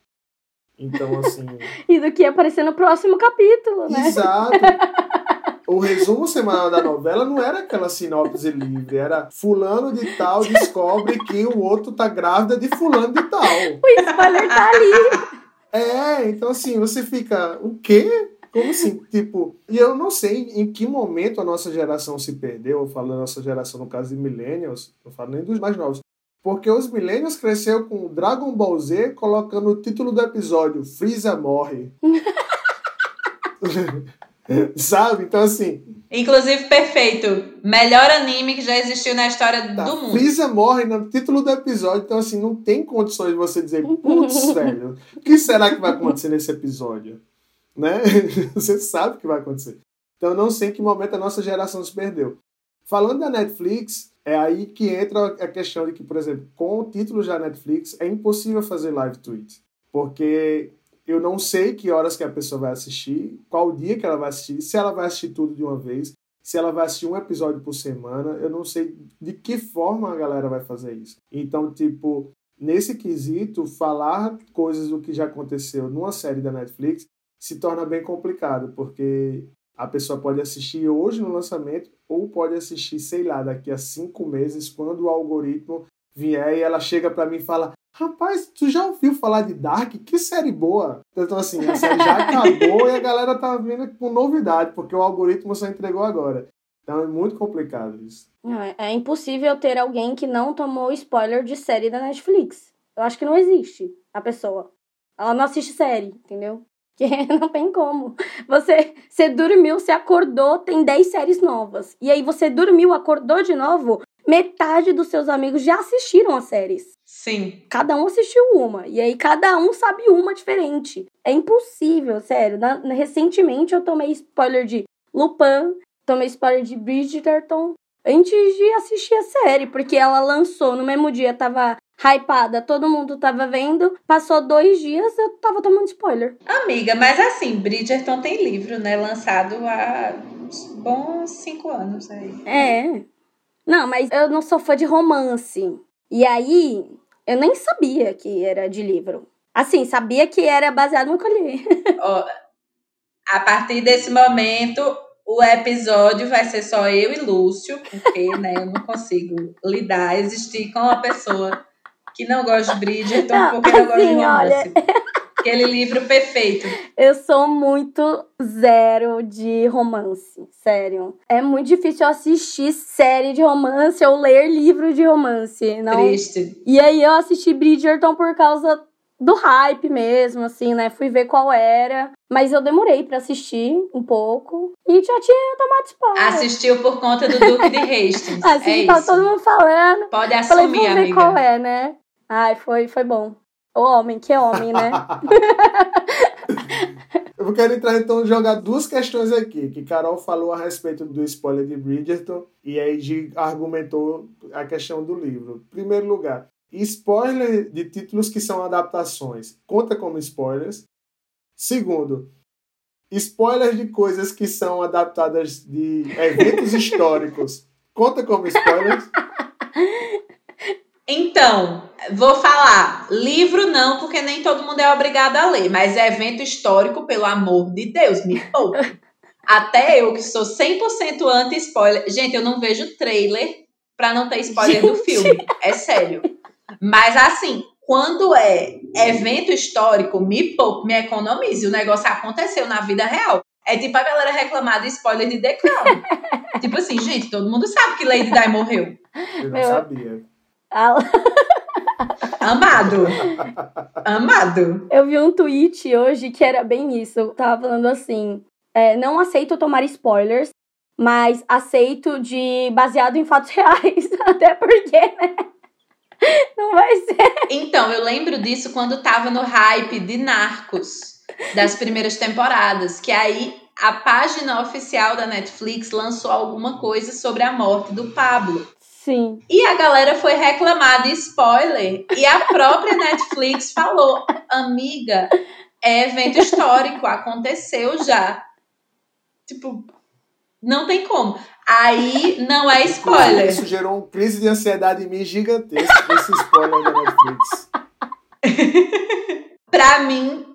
Então, assim. e do que ia aparecer no próximo capítulo, né? Exato. o resumo semanal da novela não era aquela sinopse livre, era fulano de tal descobre que o outro tá grávida de fulano de tal. O spoiler tá ali. É, então assim, você fica, o quê? Como assim? Tipo, e eu não sei em que momento a nossa geração se perdeu, eu falo da nossa geração no caso de millennials, não falo nem dos mais novos. Porque os millennials cresceu com Dragon Ball Z colocando o título do episódio Freeza morre. Sabe? Então, assim. Inclusive, perfeito. Melhor anime que já existiu na história tá, do mundo. Freeza morre no título do episódio. Então, assim, não tem condições de você dizer, putz, velho, o que será que vai acontecer nesse episódio? Né? você sabe o que vai acontecer. Então, eu não sei em que momento a nossa geração se perdeu. Falando da Netflix, é aí que entra a questão de que, por exemplo, com o título da Netflix, é impossível fazer live tweet. Porque eu não sei que horas que a pessoa vai assistir, qual dia que ela vai assistir, se ela vai assistir tudo de uma vez, se ela vai assistir um episódio por semana, eu não sei de que forma a galera vai fazer isso. Então, tipo, nesse quesito, falar coisas do que já aconteceu numa série da Netflix se torna bem complicado, porque a pessoa pode assistir hoje no lançamento ou pode assistir, sei lá, daqui a cinco meses, quando o algoritmo vier e ela chega para mim e fala: Rapaz, tu já ouviu falar de Dark? Que série boa! Então, assim, a série já acabou e a galera tá vindo com novidade, porque o algoritmo só entregou agora. Então é muito complicado isso. É, é impossível ter alguém que não tomou spoiler de série da Netflix. Eu acho que não existe a pessoa. Ela não assiste série, entendeu? Que não tem como. Você, você dormiu, você acordou, tem 10 séries novas. E aí você dormiu, acordou de novo, metade dos seus amigos já assistiram as séries. Sim. Cada um assistiu uma. E aí cada um sabe uma diferente. É impossível, sério. Na, recentemente eu tomei spoiler de Lupin, tomei spoiler de Bridgerton antes de assistir a série, porque ela lançou no mesmo dia, tava hypada, todo mundo tava vendo. Passou dois dias, eu tava tomando spoiler. Amiga, mas assim, Bridgerton tem livro, né? Lançado há bons cinco anos aí. É. Não, mas eu não sou fã de romance. E aí, eu nem sabia que era de livro. Assim, sabia que era baseado no colher. Ó, a partir desse momento, o episódio vai ser só eu e Lúcio, porque né, eu não consigo lidar, existir com uma pessoa que não gosta de Bridgerton, não, porque não gosta de assim, romance. Olha... Aquele livro perfeito. Eu sou muito zero de romance, sério. É muito difícil assistir série de romance ou ler livro de romance. Não... Triste. E aí eu assisti Bridgerton por causa do hype mesmo, assim, né? Fui ver qual era. Mas eu demorei para assistir um pouco e já tinha tomado spoiler. Assistiu por conta do Duque de Hastings. Assisti, é tava isso. todo mundo falando. Pode assumir, Falei, vamos ver amiga. qual é, né? Ai, foi, foi bom. O homem, que homem, né? Eu quero entrar então jogar duas questões aqui, que Carol falou a respeito do spoiler de Bridgerton e aí argumentou a questão do livro. Em primeiro lugar, spoiler de títulos que são adaptações conta como spoilers. Segundo, spoilers de coisas que são adaptadas de eventos históricos conta como spoilers. Então, vou falar. Livro não, porque nem todo mundo é obrigado a ler. Mas evento histórico, pelo amor de Deus, me poupe. Até eu, que sou 100% anti-spoiler. Gente, eu não vejo trailer pra não ter spoiler do Gente. filme. É sério. Mas assim, quando é evento histórico, me poupe, me economize. O negócio aconteceu na vida real. É tipo a galera reclamar de spoiler de The Crown. tipo assim, gente, todo mundo sabe que Lady Di morreu. Eu não Meu- sabia. Amado. Amado. Eu vi um tweet hoje que era bem isso. Eu tava falando assim: é, não aceito tomar spoilers, mas aceito de baseado em fatos reais. Até porque, né? Não vai ser. Então, eu lembro disso quando tava no hype de Narcos, das primeiras temporadas, que aí a página oficial da Netflix lançou alguma coisa sobre a morte do Pablo. Sim. E a galera foi reclamar de spoiler. E a própria Netflix falou: amiga, é evento histórico, aconteceu já. Tipo, não tem como. Aí não é spoiler. Isso gerou uma crise de ansiedade em mim gigantesca, esse spoiler da Netflix. Pra mim,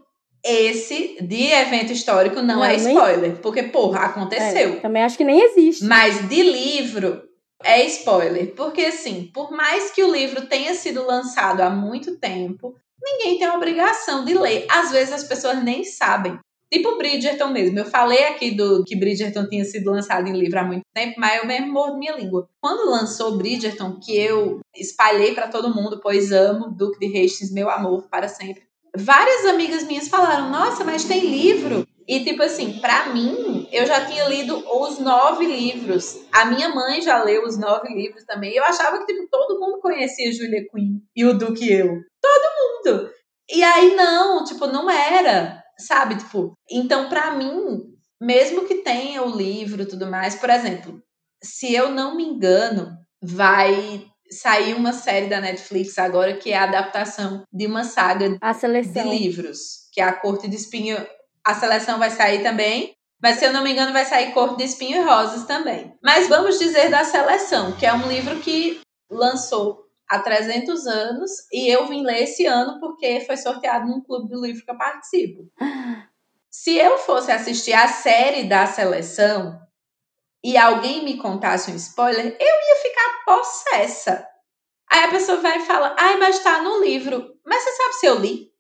esse de evento histórico não, Não, é nem- spoiler. Porque, porra, aconteceu. É, também acho que nem existe. Mas de livro é spoiler. Porque, assim, por mais que o livro tenha sido lançado há muito tempo, ninguém tem a obrigação de ler. Às vezes as pessoas nem sabem. Tipo Bridgerton mesmo. Eu falei aqui do que Bridgerton tinha sido lançado em livro há muito tempo, mas eu mesmo mordo minha língua. Quando lançou Bridgerton, que eu espalhei pra todo mundo, pois amo Duque de Hastings, meu amor, para sempre. Várias amigas minhas falaram: Nossa, mas tem livro. E, tipo assim, pra mim, eu já tinha lido os nove livros. A minha mãe já leu os nove livros também. Eu achava que, tipo, todo mundo conhecia Julia Quinn e o Duque eu. Todo mundo. E aí, não, tipo, não era, sabe? Tipo, então, pra mim, mesmo que tenha o livro e tudo mais, por exemplo, se eu não me engano, vai sair uma série da Netflix agora que é a adaptação de uma saga de livros, que é a Corte de Espinho. A seleção vai sair também, mas se eu não me engano, vai sair Corte de Espinho e Rosas também. Mas vamos dizer da seleção, que é um livro que lançou há 300 anos e eu vim ler esse ano porque foi sorteado num clube do livro que eu participo. Se eu fosse assistir a série da seleção e alguém me contasse um spoiler, eu ia ficar possessa. Aí a pessoa vai e fala: ai, mas tá no livro. Mas você sabe se eu li?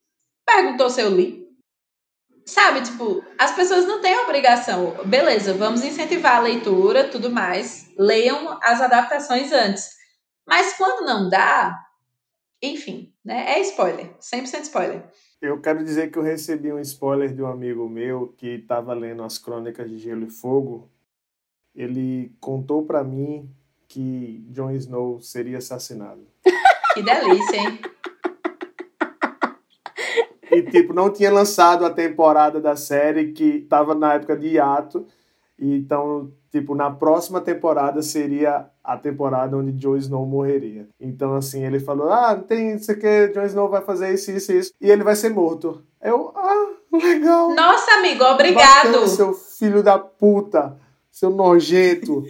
Perguntou se eu li. Sabe, tipo, as pessoas não têm obrigação. Beleza, vamos incentivar a leitura, tudo mais. Leiam as adaptações antes. Mas quando não dá, enfim, né? É spoiler. 100% spoiler. Eu quero dizer que eu recebi um spoiler de um amigo meu que estava lendo as Crônicas de Gelo e Fogo. Ele contou para mim que Jon Snow seria assassinado. Que delícia, hein? E, tipo, não tinha lançado a temporada da série que estava na época de hiato. Então, tipo, na próxima temporada seria a temporada onde Jon Snow morreria. Então, assim, ele falou: Ah, tem isso aqui, Jon Snow vai fazer isso, isso, isso. E ele vai ser morto. Eu, ah, legal. Nossa, amigo, obrigado. Bacana, seu filho da puta, seu nojento.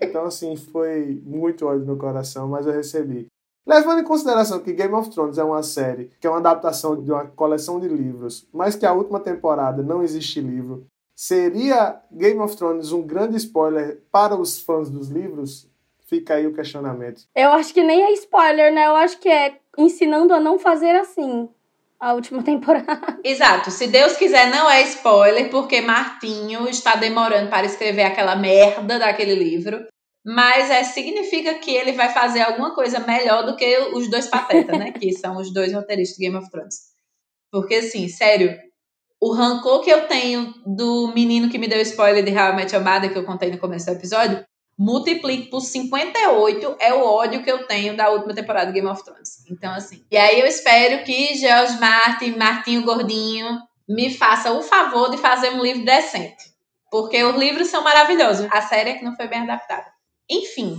então, assim, foi muito ódio no coração, mas eu recebi. Levando em consideração que Game of Thrones é uma série que é uma adaptação de uma coleção de livros, mas que a última temporada não existe livro, seria Game of Thrones um grande spoiler para os fãs dos livros? Fica aí o questionamento. Eu acho que nem é spoiler, né? Eu acho que é ensinando a não fazer assim. a última temporada. Exato. Se Deus quiser, não é spoiler, porque Martinho está demorando para escrever aquela merda daquele livro. Mas é, significa que ele vai fazer alguma coisa melhor do que os dois patetas, né? que são os dois roteiristas de Game of Thrones. Porque, assim, sério, o rancor que eu tenho do menino que me deu spoiler de How I Met Your Mother, que eu contei no começo do episódio, multiplique por 58 é o ódio que eu tenho da última temporada de Game of Thrones. Então, assim. E aí eu espero que George Martin, Martinho Gordinho, me faça o favor de fazer um livro decente. Porque os livros são maravilhosos. A série é que não foi bem adaptada. Enfim,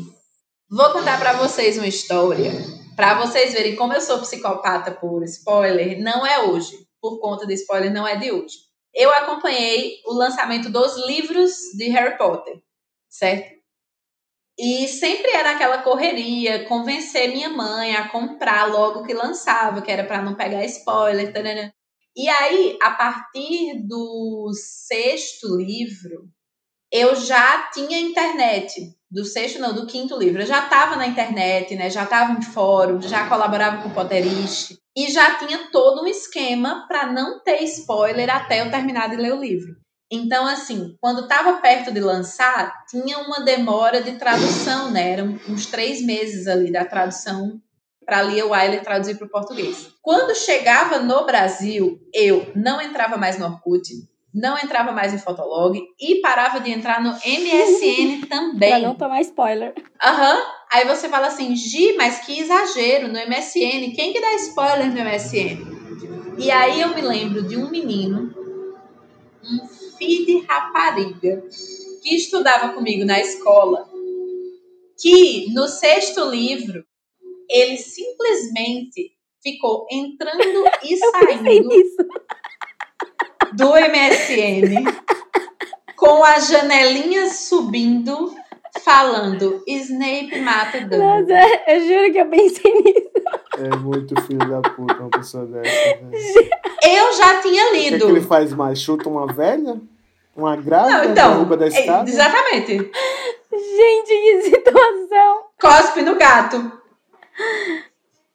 vou contar para vocês uma história. Para vocês verem como eu sou psicopata por spoiler, não é hoje. Por conta de spoiler, não é de hoje. Eu acompanhei o lançamento dos livros de Harry Potter, certo? E sempre era aquela correria, convencer minha mãe a comprar logo que lançava, que era para não pegar spoiler. Tarana. E aí, a partir do sexto livro, eu já tinha internet. Do sexto, não, do quinto livro. Eu já estava na internet, né? Já estava em fórum, já colaborava com o Potterist. E já tinha todo um esquema para não ter spoiler até eu terminar de ler o livro. Então, assim, quando estava perto de lançar, tinha uma demora de tradução, né? Eram uns três meses ali da tradução para Lia Wyler traduzir para o português. Quando chegava no Brasil, eu não entrava mais no Orkut, não entrava mais em Fotolog e parava de entrar no MSN também. pra não tomar spoiler. Aham. Uhum. Aí você fala assim, Gi, mas que exagero no MSN. Quem que dá spoiler no MSN? E aí eu me lembro de um menino, um filho de rapariga, que estudava comigo na escola, que no sexto livro ele simplesmente ficou entrando e saindo do MSN com as janelinhas subindo, falando Snape mata Dumbledore. Nossa, eu juro que eu pensei nisso. É muito filho da puta uma pessoa dessa. Né? Eu já tinha lido. O que, é que, ele faz mais? Chuta uma velha? Uma grávida? Não, então, derruba da é, escada? Exatamente. Gente, que situação. Cospe no gato.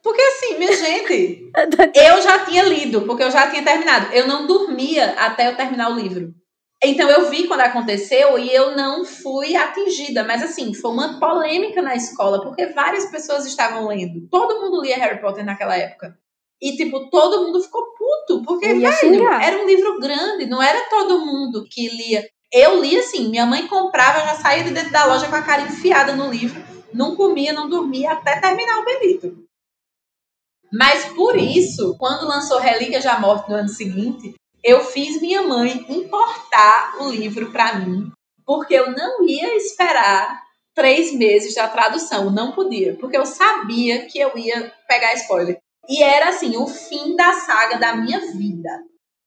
Porque assim, minha gente, eu já tinha lido, porque eu já tinha terminado. Eu não dormia até eu terminar o livro. Então eu vi quando aconteceu e eu não fui atingida, mas assim, foi uma polêmica na escola, porque várias pessoas estavam lendo. Todo mundo lia Harry Potter naquela época. E, tipo, todo mundo ficou puto, porque, velho, xingar. era um livro grande, não era todo mundo que lia. Eu li assim, minha mãe comprava, já saía de dentro da loja com a cara enfiada no livro, não comia, não dormia até terminar o Benito. Mas por isso, quando lançou Relíquia da Morte no ano seguinte, eu fiz minha mãe importar o livro para mim, porque eu não ia esperar três meses da tradução, não podia, porque eu sabia que eu ia pegar spoiler. E era assim, o fim da saga da minha vida.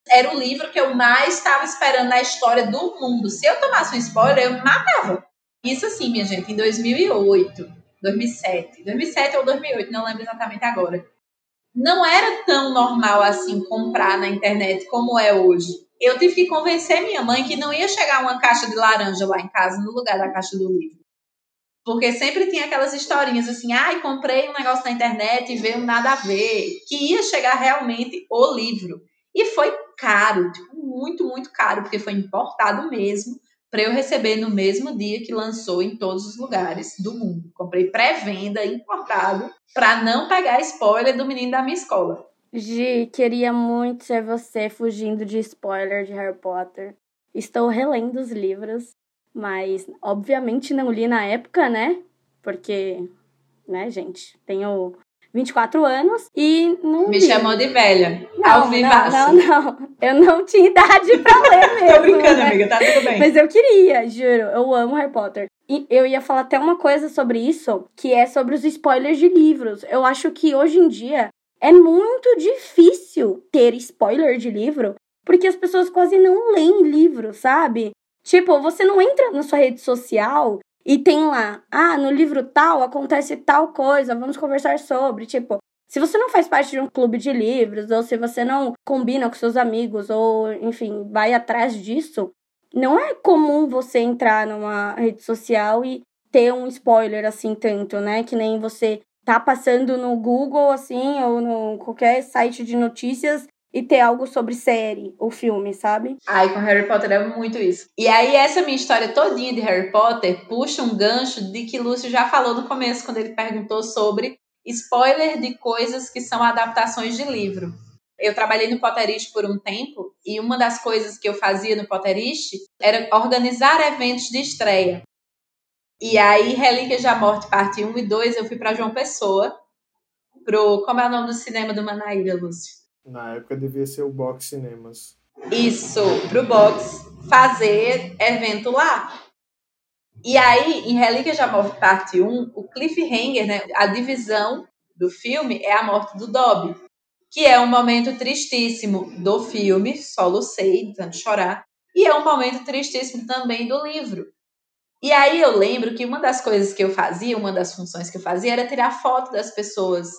Era o livro que eu mais estava esperando na história do mundo. Se eu tomasse um spoiler, eu matava. Isso assim, minha gente, em 2008, 2007, 2007 ou 2008, não lembro exatamente agora não era tão normal assim comprar na internet como é hoje. Eu tive que convencer minha mãe que não ia chegar uma caixa de laranja lá em casa no lugar da caixa do livro. Porque sempre tinha aquelas historinhas assim, ai, comprei um negócio na internet e veio nada a ver. Que ia chegar realmente o livro. E foi caro, tipo, muito, muito caro, porque foi importado mesmo para eu receber no mesmo dia que lançou em todos os lugares do mundo. Comprei pré-venda, importado, para não pegar spoiler do menino da minha escola. Gi, queria muito ser você fugindo de spoiler de Harry Potter. Estou relendo os livros, mas obviamente não li na época, né? Porque, né, gente, tenho 24 anos e não. Me li. chamou de velha. Não, ao vivaço. Não, não, não. Eu não tinha idade pra ler mesmo. Tô brincando, né? amiga, tá tudo bem. Mas eu queria, juro. Eu amo Harry Potter. E eu ia falar até uma coisa sobre isso, que é sobre os spoilers de livros. Eu acho que hoje em dia é muito difícil ter spoiler de livro, porque as pessoas quase não leem livro, sabe? Tipo, você não entra na sua rede social e tem lá, ah, no livro tal acontece tal coisa, vamos conversar sobre. Tipo, se você não faz parte de um clube de livros, ou se você não combina com seus amigos, ou enfim, vai atrás disso, não é comum você entrar numa rede social e ter um spoiler assim tanto, né? Que nem você tá passando no Google, assim, ou no qualquer site de notícias e ter algo sobre série ou filme, sabe? Ai, com Harry Potter é muito isso. E aí, essa minha história todinha de Harry Potter puxa um gancho de que Lúcio já falou no começo, quando ele perguntou sobre spoiler de coisas que são adaptações de livro. Eu trabalhei no Potterist por um tempo e uma das coisas que eu fazia no Potterist era organizar eventos de estreia. E aí, Relíquias da Morte, parte 1 e 2, eu fui para João Pessoa, pro. Como é o nome do cinema do Manaíra, Lúcio? Na época devia ser o Box Cinemas. Isso, pro Box fazer evento lá. E aí, em Relíquias da Morte, parte 1, o cliffhanger, né, a divisão do filme é a morte do Dobby que é um momento tristíssimo do filme, só sei, tanto chorar, e é um momento tristíssimo também do livro. E aí eu lembro que uma das coisas que eu fazia, uma das funções que eu fazia era tirar foto das pessoas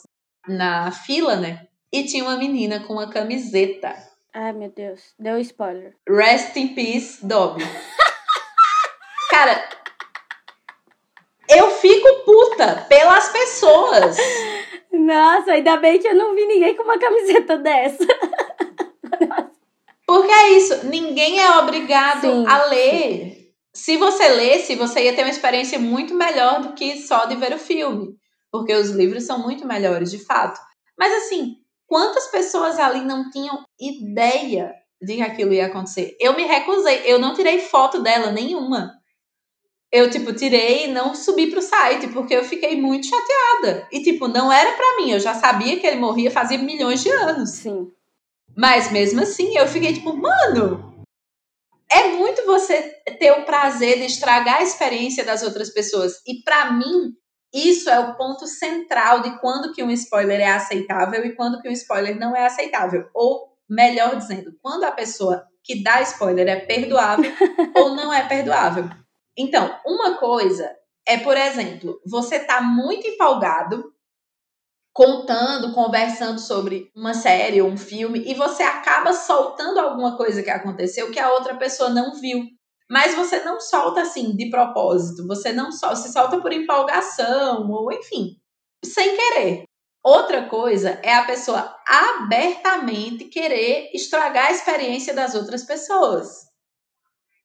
na fila, né? E tinha uma menina com uma camiseta. Ai, meu Deus. Deu spoiler. Rest in peace, Dobby. Cara, eu fico puta pelas pessoas nossa, ainda bem que eu não vi ninguém com uma camiseta dessa. Porque é isso, ninguém é obrigado sim, a ler. Sim. Se você lesse, você ia ter uma experiência muito melhor do que só de ver o filme. Porque os livros são muito melhores, de fato. Mas assim, quantas pessoas ali não tinham ideia de que aquilo ia acontecer? Eu me recusei, eu não tirei foto dela nenhuma eu, tipo, tirei e não subi pro site, porque eu fiquei muito chateada. E, tipo, não era para mim, eu já sabia que ele morria fazia milhões de anos. Sim. Mas mesmo assim, eu fiquei tipo, mano, é muito você ter o prazer de estragar a experiência das outras pessoas. E para mim, isso é o ponto central de quando que um spoiler é aceitável e quando que um spoiler não é aceitável. Ou, melhor dizendo, quando a pessoa que dá spoiler é perdoável ou não é perdoável. Então, uma coisa é, por exemplo, você tá muito empolgado contando, conversando sobre uma série ou um filme e você acaba soltando alguma coisa que aconteceu que a outra pessoa não viu. Mas você não solta assim de propósito, você não solta, se solta por empolgação ou enfim, sem querer. Outra coisa é a pessoa abertamente querer estragar a experiência das outras pessoas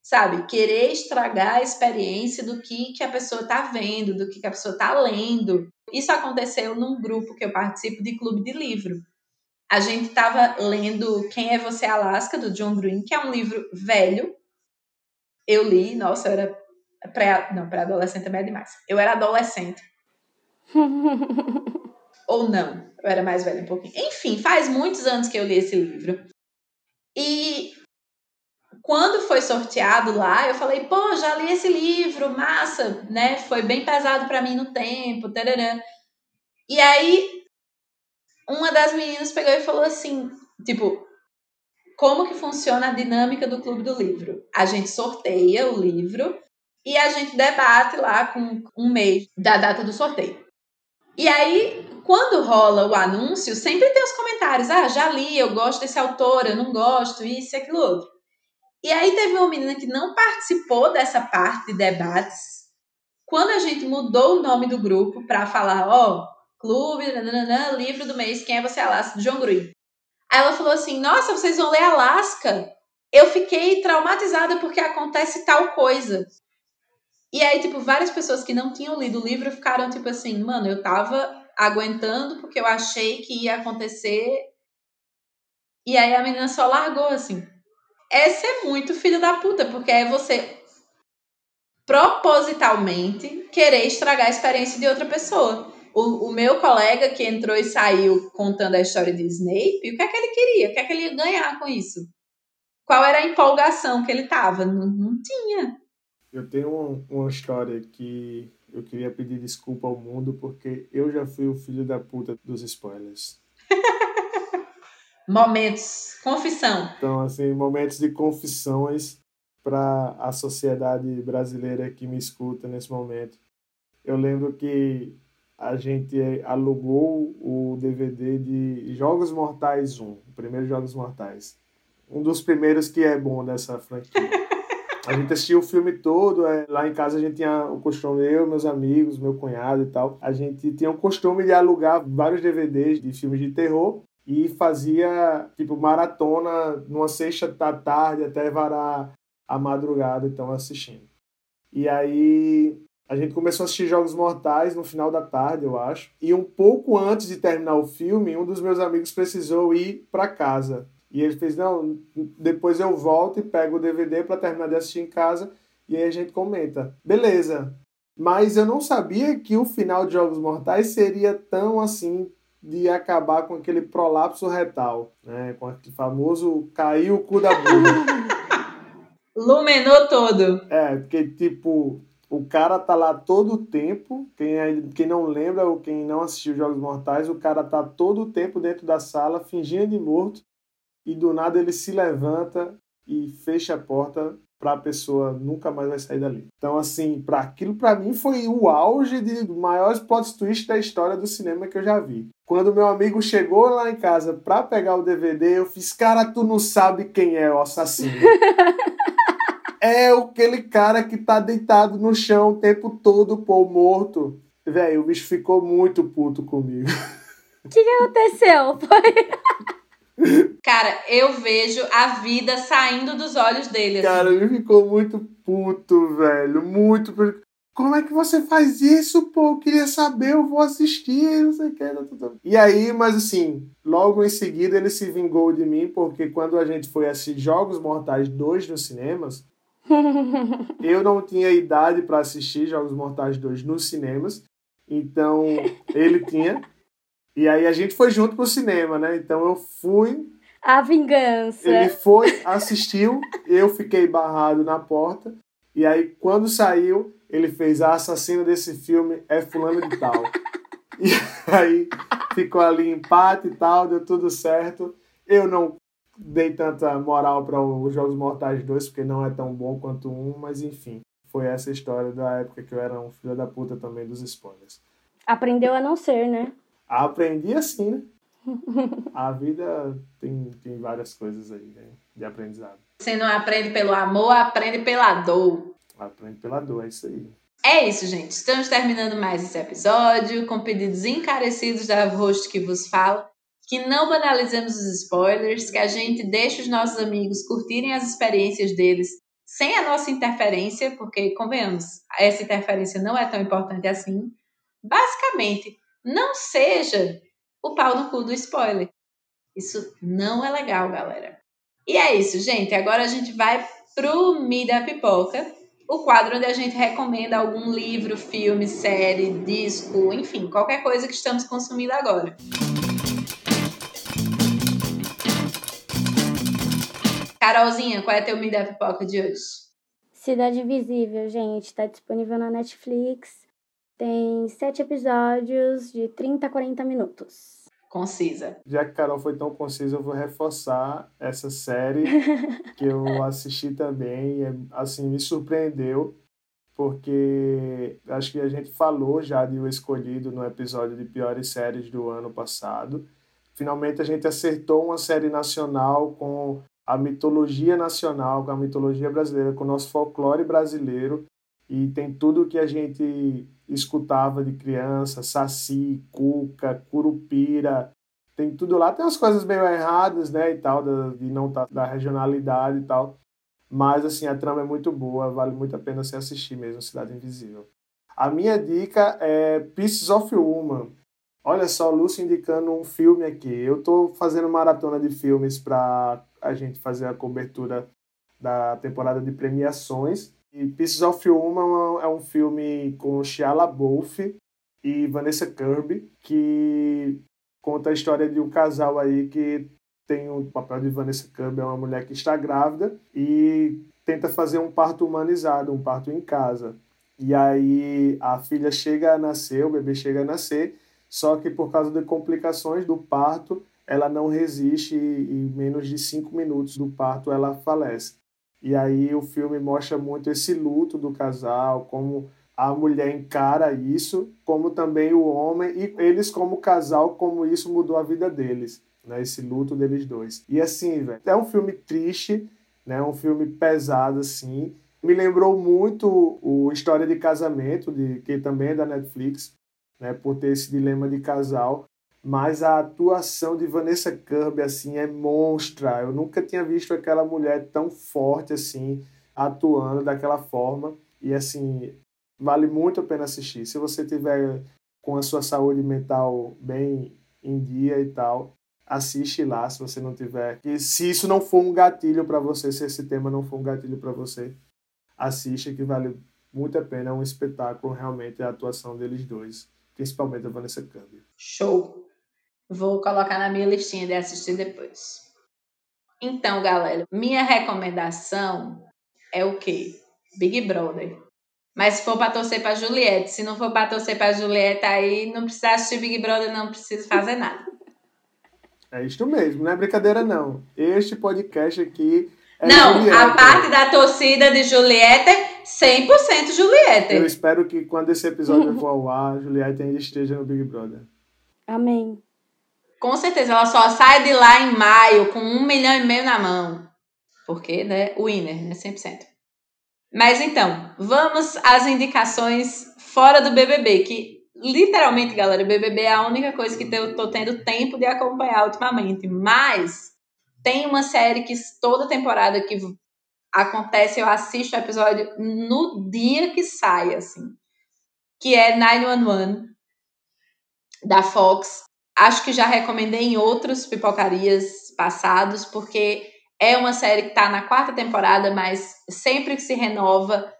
sabe? Querer estragar a experiência do que, que a pessoa está vendo, do que, que a pessoa está lendo. Isso aconteceu num grupo que eu participo de clube de livro. A gente estava lendo Quem é Você Alaska, do John Green, que é um livro velho. Eu li, nossa, eu era pré, não, pré-adolescente também é demais. Eu era adolescente. Ou não, eu era mais velha um pouquinho. Enfim, faz muitos anos que eu li esse livro. E quando foi sorteado lá, eu falei, pô, já li esse livro, massa, né? Foi bem pesado para mim no tempo, tararã. E aí, uma das meninas pegou e falou assim, tipo, como que funciona a dinâmica do Clube do Livro? A gente sorteia o livro e a gente debate lá com um mês da data do sorteio. E aí, quando rola o anúncio, sempre tem os comentários, ah, já li, eu gosto desse autor, eu não gosto, isso e aquilo outro. E aí teve uma menina que não participou dessa parte de debates. Quando a gente mudou o nome do grupo para falar, ó, oh, clube, nananã, livro do mês, quem é você, Alaska, John Green. Aí ela falou assim: Nossa, vocês vão ler Alaska? Eu fiquei traumatizada porque acontece tal coisa. E aí, tipo, várias pessoas que não tinham lido o livro ficaram tipo assim: Mano, eu tava aguentando porque eu achei que ia acontecer. E aí a menina só largou assim é ser muito filho da puta, porque é você propositalmente querer estragar a experiência de outra pessoa. O, o, meu colega que entrou e saiu contando a história de Snape, o que é que ele queria? O que é que ele ia ganhar com isso? Qual era a empolgação que ele tava? Não, não tinha. Eu tenho uma, uma história que eu queria pedir desculpa ao mundo porque eu já fui o filho da puta dos spoilers. Momentos, confissão. Então, assim, momentos de confissões para a sociedade brasileira que me escuta nesse momento. Eu lembro que a gente alugou o DVD de Jogos Mortais 1, o primeiro Jogos Mortais. Um dos primeiros que é bom dessa franquia. A gente assistia o filme todo, é, lá em casa a gente tinha o costume, eu, meus amigos, meu cunhado e tal, a gente tinha o costume de alugar vários DVDs de filmes de terror e fazia, tipo, maratona numa sexta da tarde até varar a madrugada, então, assistindo. E aí a gente começou a assistir Jogos Mortais no final da tarde, eu acho. E um pouco antes de terminar o filme, um dos meus amigos precisou ir para casa. E ele fez: Não, depois eu volto e pego o DVD para terminar de assistir em casa. E aí a gente comenta. Beleza. Mas eu não sabia que o final de Jogos Mortais seria tão assim de acabar com aquele prolapso retal, né? Com aquele famoso caiu o cu da bunda. Lumenou todo. É, porque tipo, o cara tá lá todo o tempo. Quem, é, quem não lembra ou quem não assistiu Jogos Mortais, o cara tá todo o tempo dentro da sala, fingindo de morto, e do nada ele se levanta e fecha a porta para a pessoa nunca mais vai sair dali. Então, assim, para aquilo para mim foi o auge de maiores plot twist da história do cinema que eu já vi. Quando meu amigo chegou lá em casa para pegar o DVD, eu fiz, cara, tu não sabe quem é o assassino. é aquele cara que tá deitado no chão o tempo todo, pô, morto. Velho, o bicho ficou muito puto comigo. O que, que aconteceu? Foi. Cara, eu vejo a vida saindo dos olhos dele. Assim. Cara, ele ficou muito puto, velho. Muito. Como é que você faz isso, pô? Eu queria saber, eu vou assistir, não sei o que. E aí, mas assim, logo em seguida ele se vingou de mim, porque quando a gente foi assistir Jogos Mortais 2 nos cinemas, eu não tinha idade para assistir Jogos Mortais 2 nos cinemas, então ele tinha. E aí a gente foi junto pro cinema, né? Então eu fui. A vingança. Ele foi, assistiu, eu fiquei barrado na porta. E aí, quando saiu, ele fez a assassina desse filme é fulano de tal. e aí ficou ali empate e tal, deu tudo certo. Eu não dei tanta moral para os Jogos Mortais 2, porque não é tão bom quanto um, mas enfim, foi essa história da época que eu era um filho da puta também dos spoilers. Aprendeu a não ser, né? Aprendi assim, né? a vida tem, tem várias coisas aí, né? De aprendizado. Você não aprende pelo amor, aprende pela dor. Aprende pela dor, é isso aí. É isso, gente. Estamos terminando mais esse episódio com pedidos encarecidos da host que vos fala que não banalizemos os spoilers, que a gente deixe os nossos amigos curtirem as experiências deles sem a nossa interferência, porque, convenhamos, essa interferência não é tão importante assim. Basicamente, não seja o pau no cu do spoiler. Isso não é legal, galera. E é isso, gente. Agora a gente vai pro Me da Pipoca, o quadro onde a gente recomenda algum livro, filme, série, disco, enfim, qualquer coisa que estamos consumindo agora. Carolzinha, qual é teu Me da Pipoca de hoje? Cidade Invisível, gente, tá disponível na Netflix. Tem sete episódios de 30 a 40 minutos. Concisa. Já que Carol foi tão concisa, eu vou reforçar essa série que eu assisti também. E, assim, me surpreendeu, porque acho que a gente falou já de O Escolhido no episódio de piores séries do ano passado. Finalmente a gente acertou uma série nacional com a mitologia nacional, com a mitologia brasileira, com o nosso folclore brasileiro. E tem tudo que a gente escutava de criança, saci, cuca, curupira, tem tudo lá. Tem umas coisas meio erradas, né, e tal, de não estar tá, da regionalidade e tal. Mas, assim, a trama é muito boa, vale muito a pena se assistir mesmo, Cidade Invisível. A minha dica é Pieces of Woman. Olha só, Lúcio indicando um filme aqui. Eu estou fazendo maratona de filmes para a gente fazer a cobertura da temporada de premiações. E Pieces of Woman é um filme com Shia LaBeouf e Vanessa Kirby, que conta a história de um casal aí que tem o papel de Vanessa Kirby, é uma mulher que está grávida e tenta fazer um parto humanizado, um parto em casa. E aí a filha chega a nascer, o bebê chega a nascer, só que por causa de complicações do parto, ela não resiste e em menos de cinco minutos do parto ela falece. E aí o filme mostra muito esse luto do casal, como a mulher encara isso, como também o homem, e eles como casal, como isso mudou a vida deles, né? Esse luto deles dois. E assim, velho, é um filme triste, né? Um filme pesado, assim, Me lembrou muito o História de Casamento, de, que também é da Netflix, né, por ter esse dilema de casal. Mas a atuação de Vanessa Kirby assim é monstra. Eu nunca tinha visto aquela mulher tão forte assim atuando daquela forma e assim vale muito a pena assistir. Se você tiver com a sua saúde mental bem em dia e tal, assiste lá se você não tiver. E se isso não for um gatilho para você, se esse tema não for um gatilho para você, assiste que vale muito a pena. É um espetáculo realmente a atuação deles dois, principalmente a Vanessa Kirby. Show. Vou colocar na minha listinha de assistir depois. Então, galera, minha recomendação é o quê? Big Brother. Mas se for para torcer para Juliette, se não for para torcer para Juliette, aí não precisa assistir Big Brother, não precisa fazer nada. É isso mesmo, não é brincadeira não. Este podcast aqui é Não, Juliette. a parte da torcida de Juliette é 100% Juliette. Eu espero que quando esse episódio for ao ar, Juliette ainda esteja no Big Brother. Amém. Com certeza, ela só sai de lá em maio com um milhão e meio na mão. Porque, né, winner, né, 100%. Mas então, vamos às indicações fora do BBB, que literalmente, galera, o BBB é a única coisa que eu tô tendo tempo de acompanhar ultimamente. Mas tem uma série que toda temporada que acontece, eu assisto o episódio no dia que sai, assim. Que é 911, da Fox acho que já recomendei em outros pipocarias passados, porque é uma série que está na quarta temporada, mas sempre que se renova,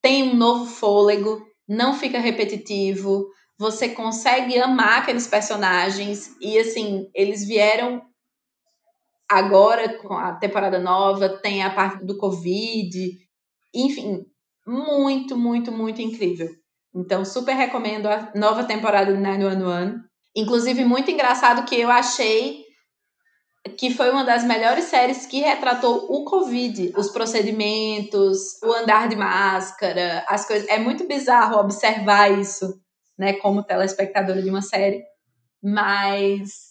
tem um novo fôlego, não fica repetitivo, você consegue amar aqueles personagens e assim, eles vieram agora com a temporada nova, tem a parte do Covid, enfim, muito, muito, muito incrível. Então, super recomendo a nova temporada do 911. Inclusive, muito engraçado que eu achei que foi uma das melhores séries que retratou o Covid, os procedimentos, o andar de máscara, as coisas. É muito bizarro observar isso, né, como telespectadora de uma série, mas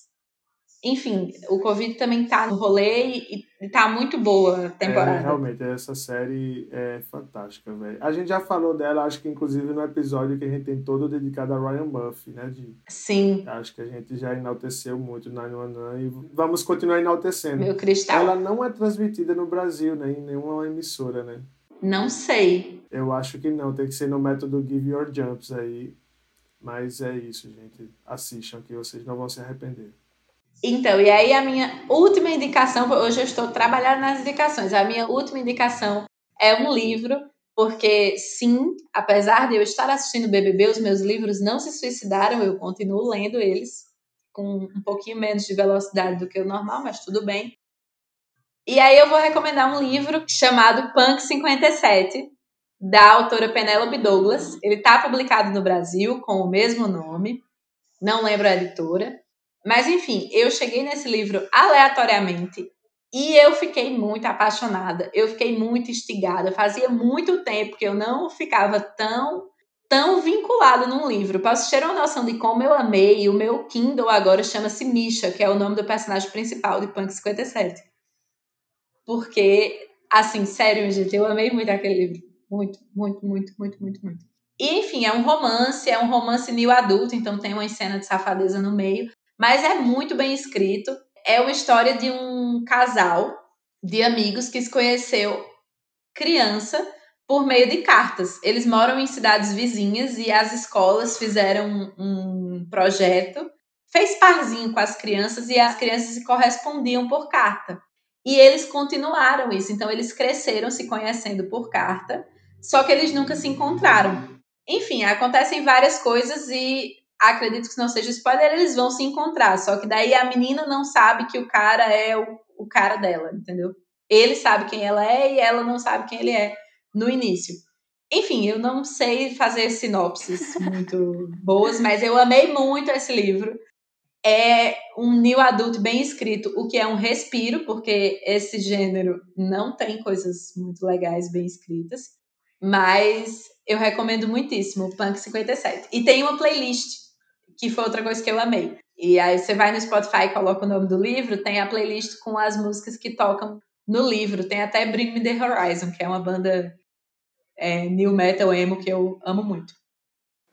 enfim, o Covid também tá no rolê e, e tá muito boa a temporada. É, realmente, essa série é fantástica, velho. A gente já falou dela, acho que inclusive no episódio que a gente tem todo dedicado a Ryan Murphy, né? De, Sim. Acho que a gente já enalteceu muito na Nuanã e vamos continuar enaltecendo. Meu cristal. Ela não é transmitida no Brasil, né? Em nenhuma emissora, né? Não sei. Eu acho que não, tem que ser no método Give Your Jumps aí. Mas é isso, gente. Assistam que vocês não vão se arrepender. Então, e aí a minha última indicação, hoje eu estou trabalhando nas indicações, a minha última indicação é um livro, porque sim, apesar de eu estar assistindo BBB, os meus livros não se suicidaram, eu continuo lendo eles com um pouquinho menos de velocidade do que o normal, mas tudo bem. E aí eu vou recomendar um livro chamado Punk 57, da autora Penélope Douglas. Ele está publicado no Brasil com o mesmo nome, não lembro a editora. Mas enfim, eu cheguei nesse livro aleatoriamente e eu fiquei muito apaixonada, eu fiquei muito instigada. Fazia muito tempo que eu não ficava tão tão vinculada num livro. Para vocês terem uma noção de como eu amei, o meu Kindle agora chama-se Misha, que é o nome do personagem principal de Punk 57. Porque, assim, sério, gente, eu amei muito aquele livro. Muito, muito, muito, muito, muito, muito. E, enfim, é um romance, é um romance new adulto, então tem uma cena de safadeza no meio. Mas é muito bem escrito. É uma história de um casal de amigos que se conheceu criança por meio de cartas. Eles moram em cidades vizinhas e as escolas fizeram um projeto, fez parzinho com as crianças e as crianças se correspondiam por carta. E eles continuaram isso, então eles cresceram se conhecendo por carta, só que eles nunca se encontraram. Enfim, acontecem várias coisas e acredito que não seja spoiler, eles vão se encontrar. Só que daí a menina não sabe que o cara é o, o cara dela, entendeu? Ele sabe quem ela é e ela não sabe quem ele é no início. Enfim, eu não sei fazer sinopses muito boas, mas eu amei muito esse livro. É um new adulto bem escrito, o que é um respiro, porque esse gênero não tem coisas muito legais bem escritas. Mas eu recomendo muitíssimo, Punk 57. E tem uma playlist que foi outra coisa que eu amei. E aí você vai no Spotify e coloca o nome do livro, tem a playlist com as músicas que tocam no livro. Tem até Bring Me The Horizon, que é uma banda é, new metal emo que eu amo muito.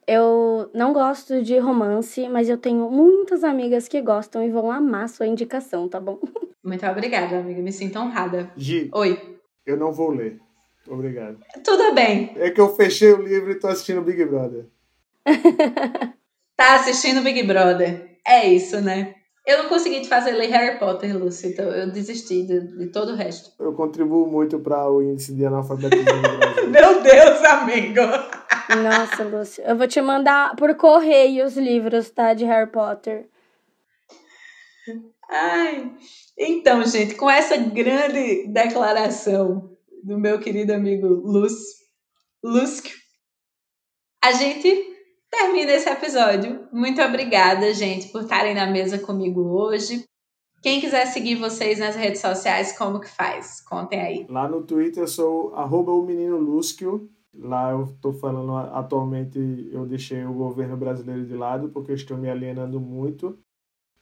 Eu não gosto de romance, mas eu tenho muitas amigas que gostam e vão amar sua indicação, tá bom? Muito obrigada, amiga. Me sinto honrada. Gi. Oi. Eu não vou ler. Obrigado. Tudo bem. É que eu fechei o livro e tô assistindo Big Brother. tá assistindo Big Brother. É isso, né? Eu não consegui te fazer ler Harry Potter, Lúcio, então eu desisti de, de todo o resto. Eu contribuo muito para o índice de analfabetismo do Brasil. Meu Deus, amigo! Nossa, Lúcio, eu vou te mandar por correio os livros, tá, de Harry Potter. Ai, então, gente, com essa grande declaração do meu querido amigo Lúcio, Lúcio, a gente termina esse episódio. Muito obrigada, gente, por estarem na mesa comigo hoje. Quem quiser seguir vocês nas redes sociais, como que faz? Contem aí. Lá no Twitter eu sou arroba o menino Lúcio. Lá eu estou falando atualmente, eu deixei o governo brasileiro de lado porque eu estou me alienando muito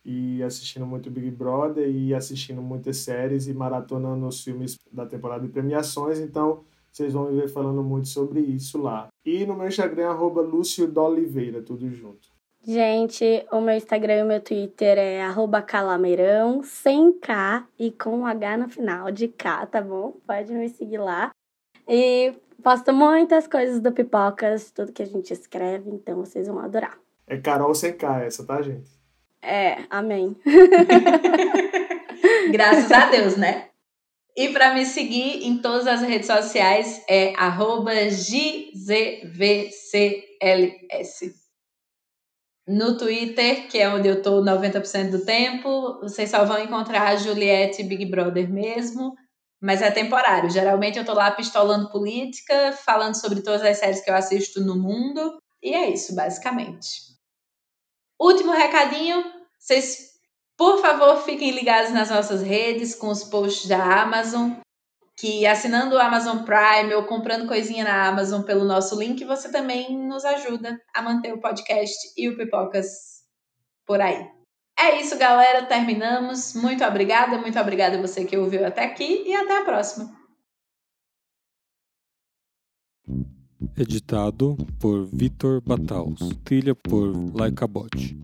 e assistindo muito Big Brother e assistindo muitas séries e maratonando os filmes da temporada de premiações. Então, vocês vão me ver falando muito sobre isso lá. E no meu Instagram, arroba Lúcio D'Oliveira, tudo junto. Gente, o meu Instagram e o meu Twitter é arroba calameirão, sem K e com H no final de K, tá bom? Pode me seguir lá. E posto muitas coisas do Pipocas, tudo que a gente escreve, então vocês vão adorar. É Carol sem K essa, tá, gente? É, amém. Graças a Deus, né? E para me seguir em todas as redes sociais é GZVCLS. No Twitter, que é onde eu estou 90% do tempo, vocês só vão encontrar a Juliette Big Brother mesmo, mas é temporário. Geralmente eu estou lá pistolando política, falando sobre todas as séries que eu assisto no mundo, e é isso, basicamente. Último recadinho, vocês por favor, fiquem ligados nas nossas redes com os posts da Amazon, que assinando o Amazon Prime ou comprando coisinha na Amazon pelo nosso link, você também nos ajuda a manter o podcast e o Pipocas por aí. É isso, galera. Terminamos. Muito obrigada, muito obrigada você que ouviu até aqui e até a próxima. Editado por Vitor Bataus. Trilha por Laika Bot.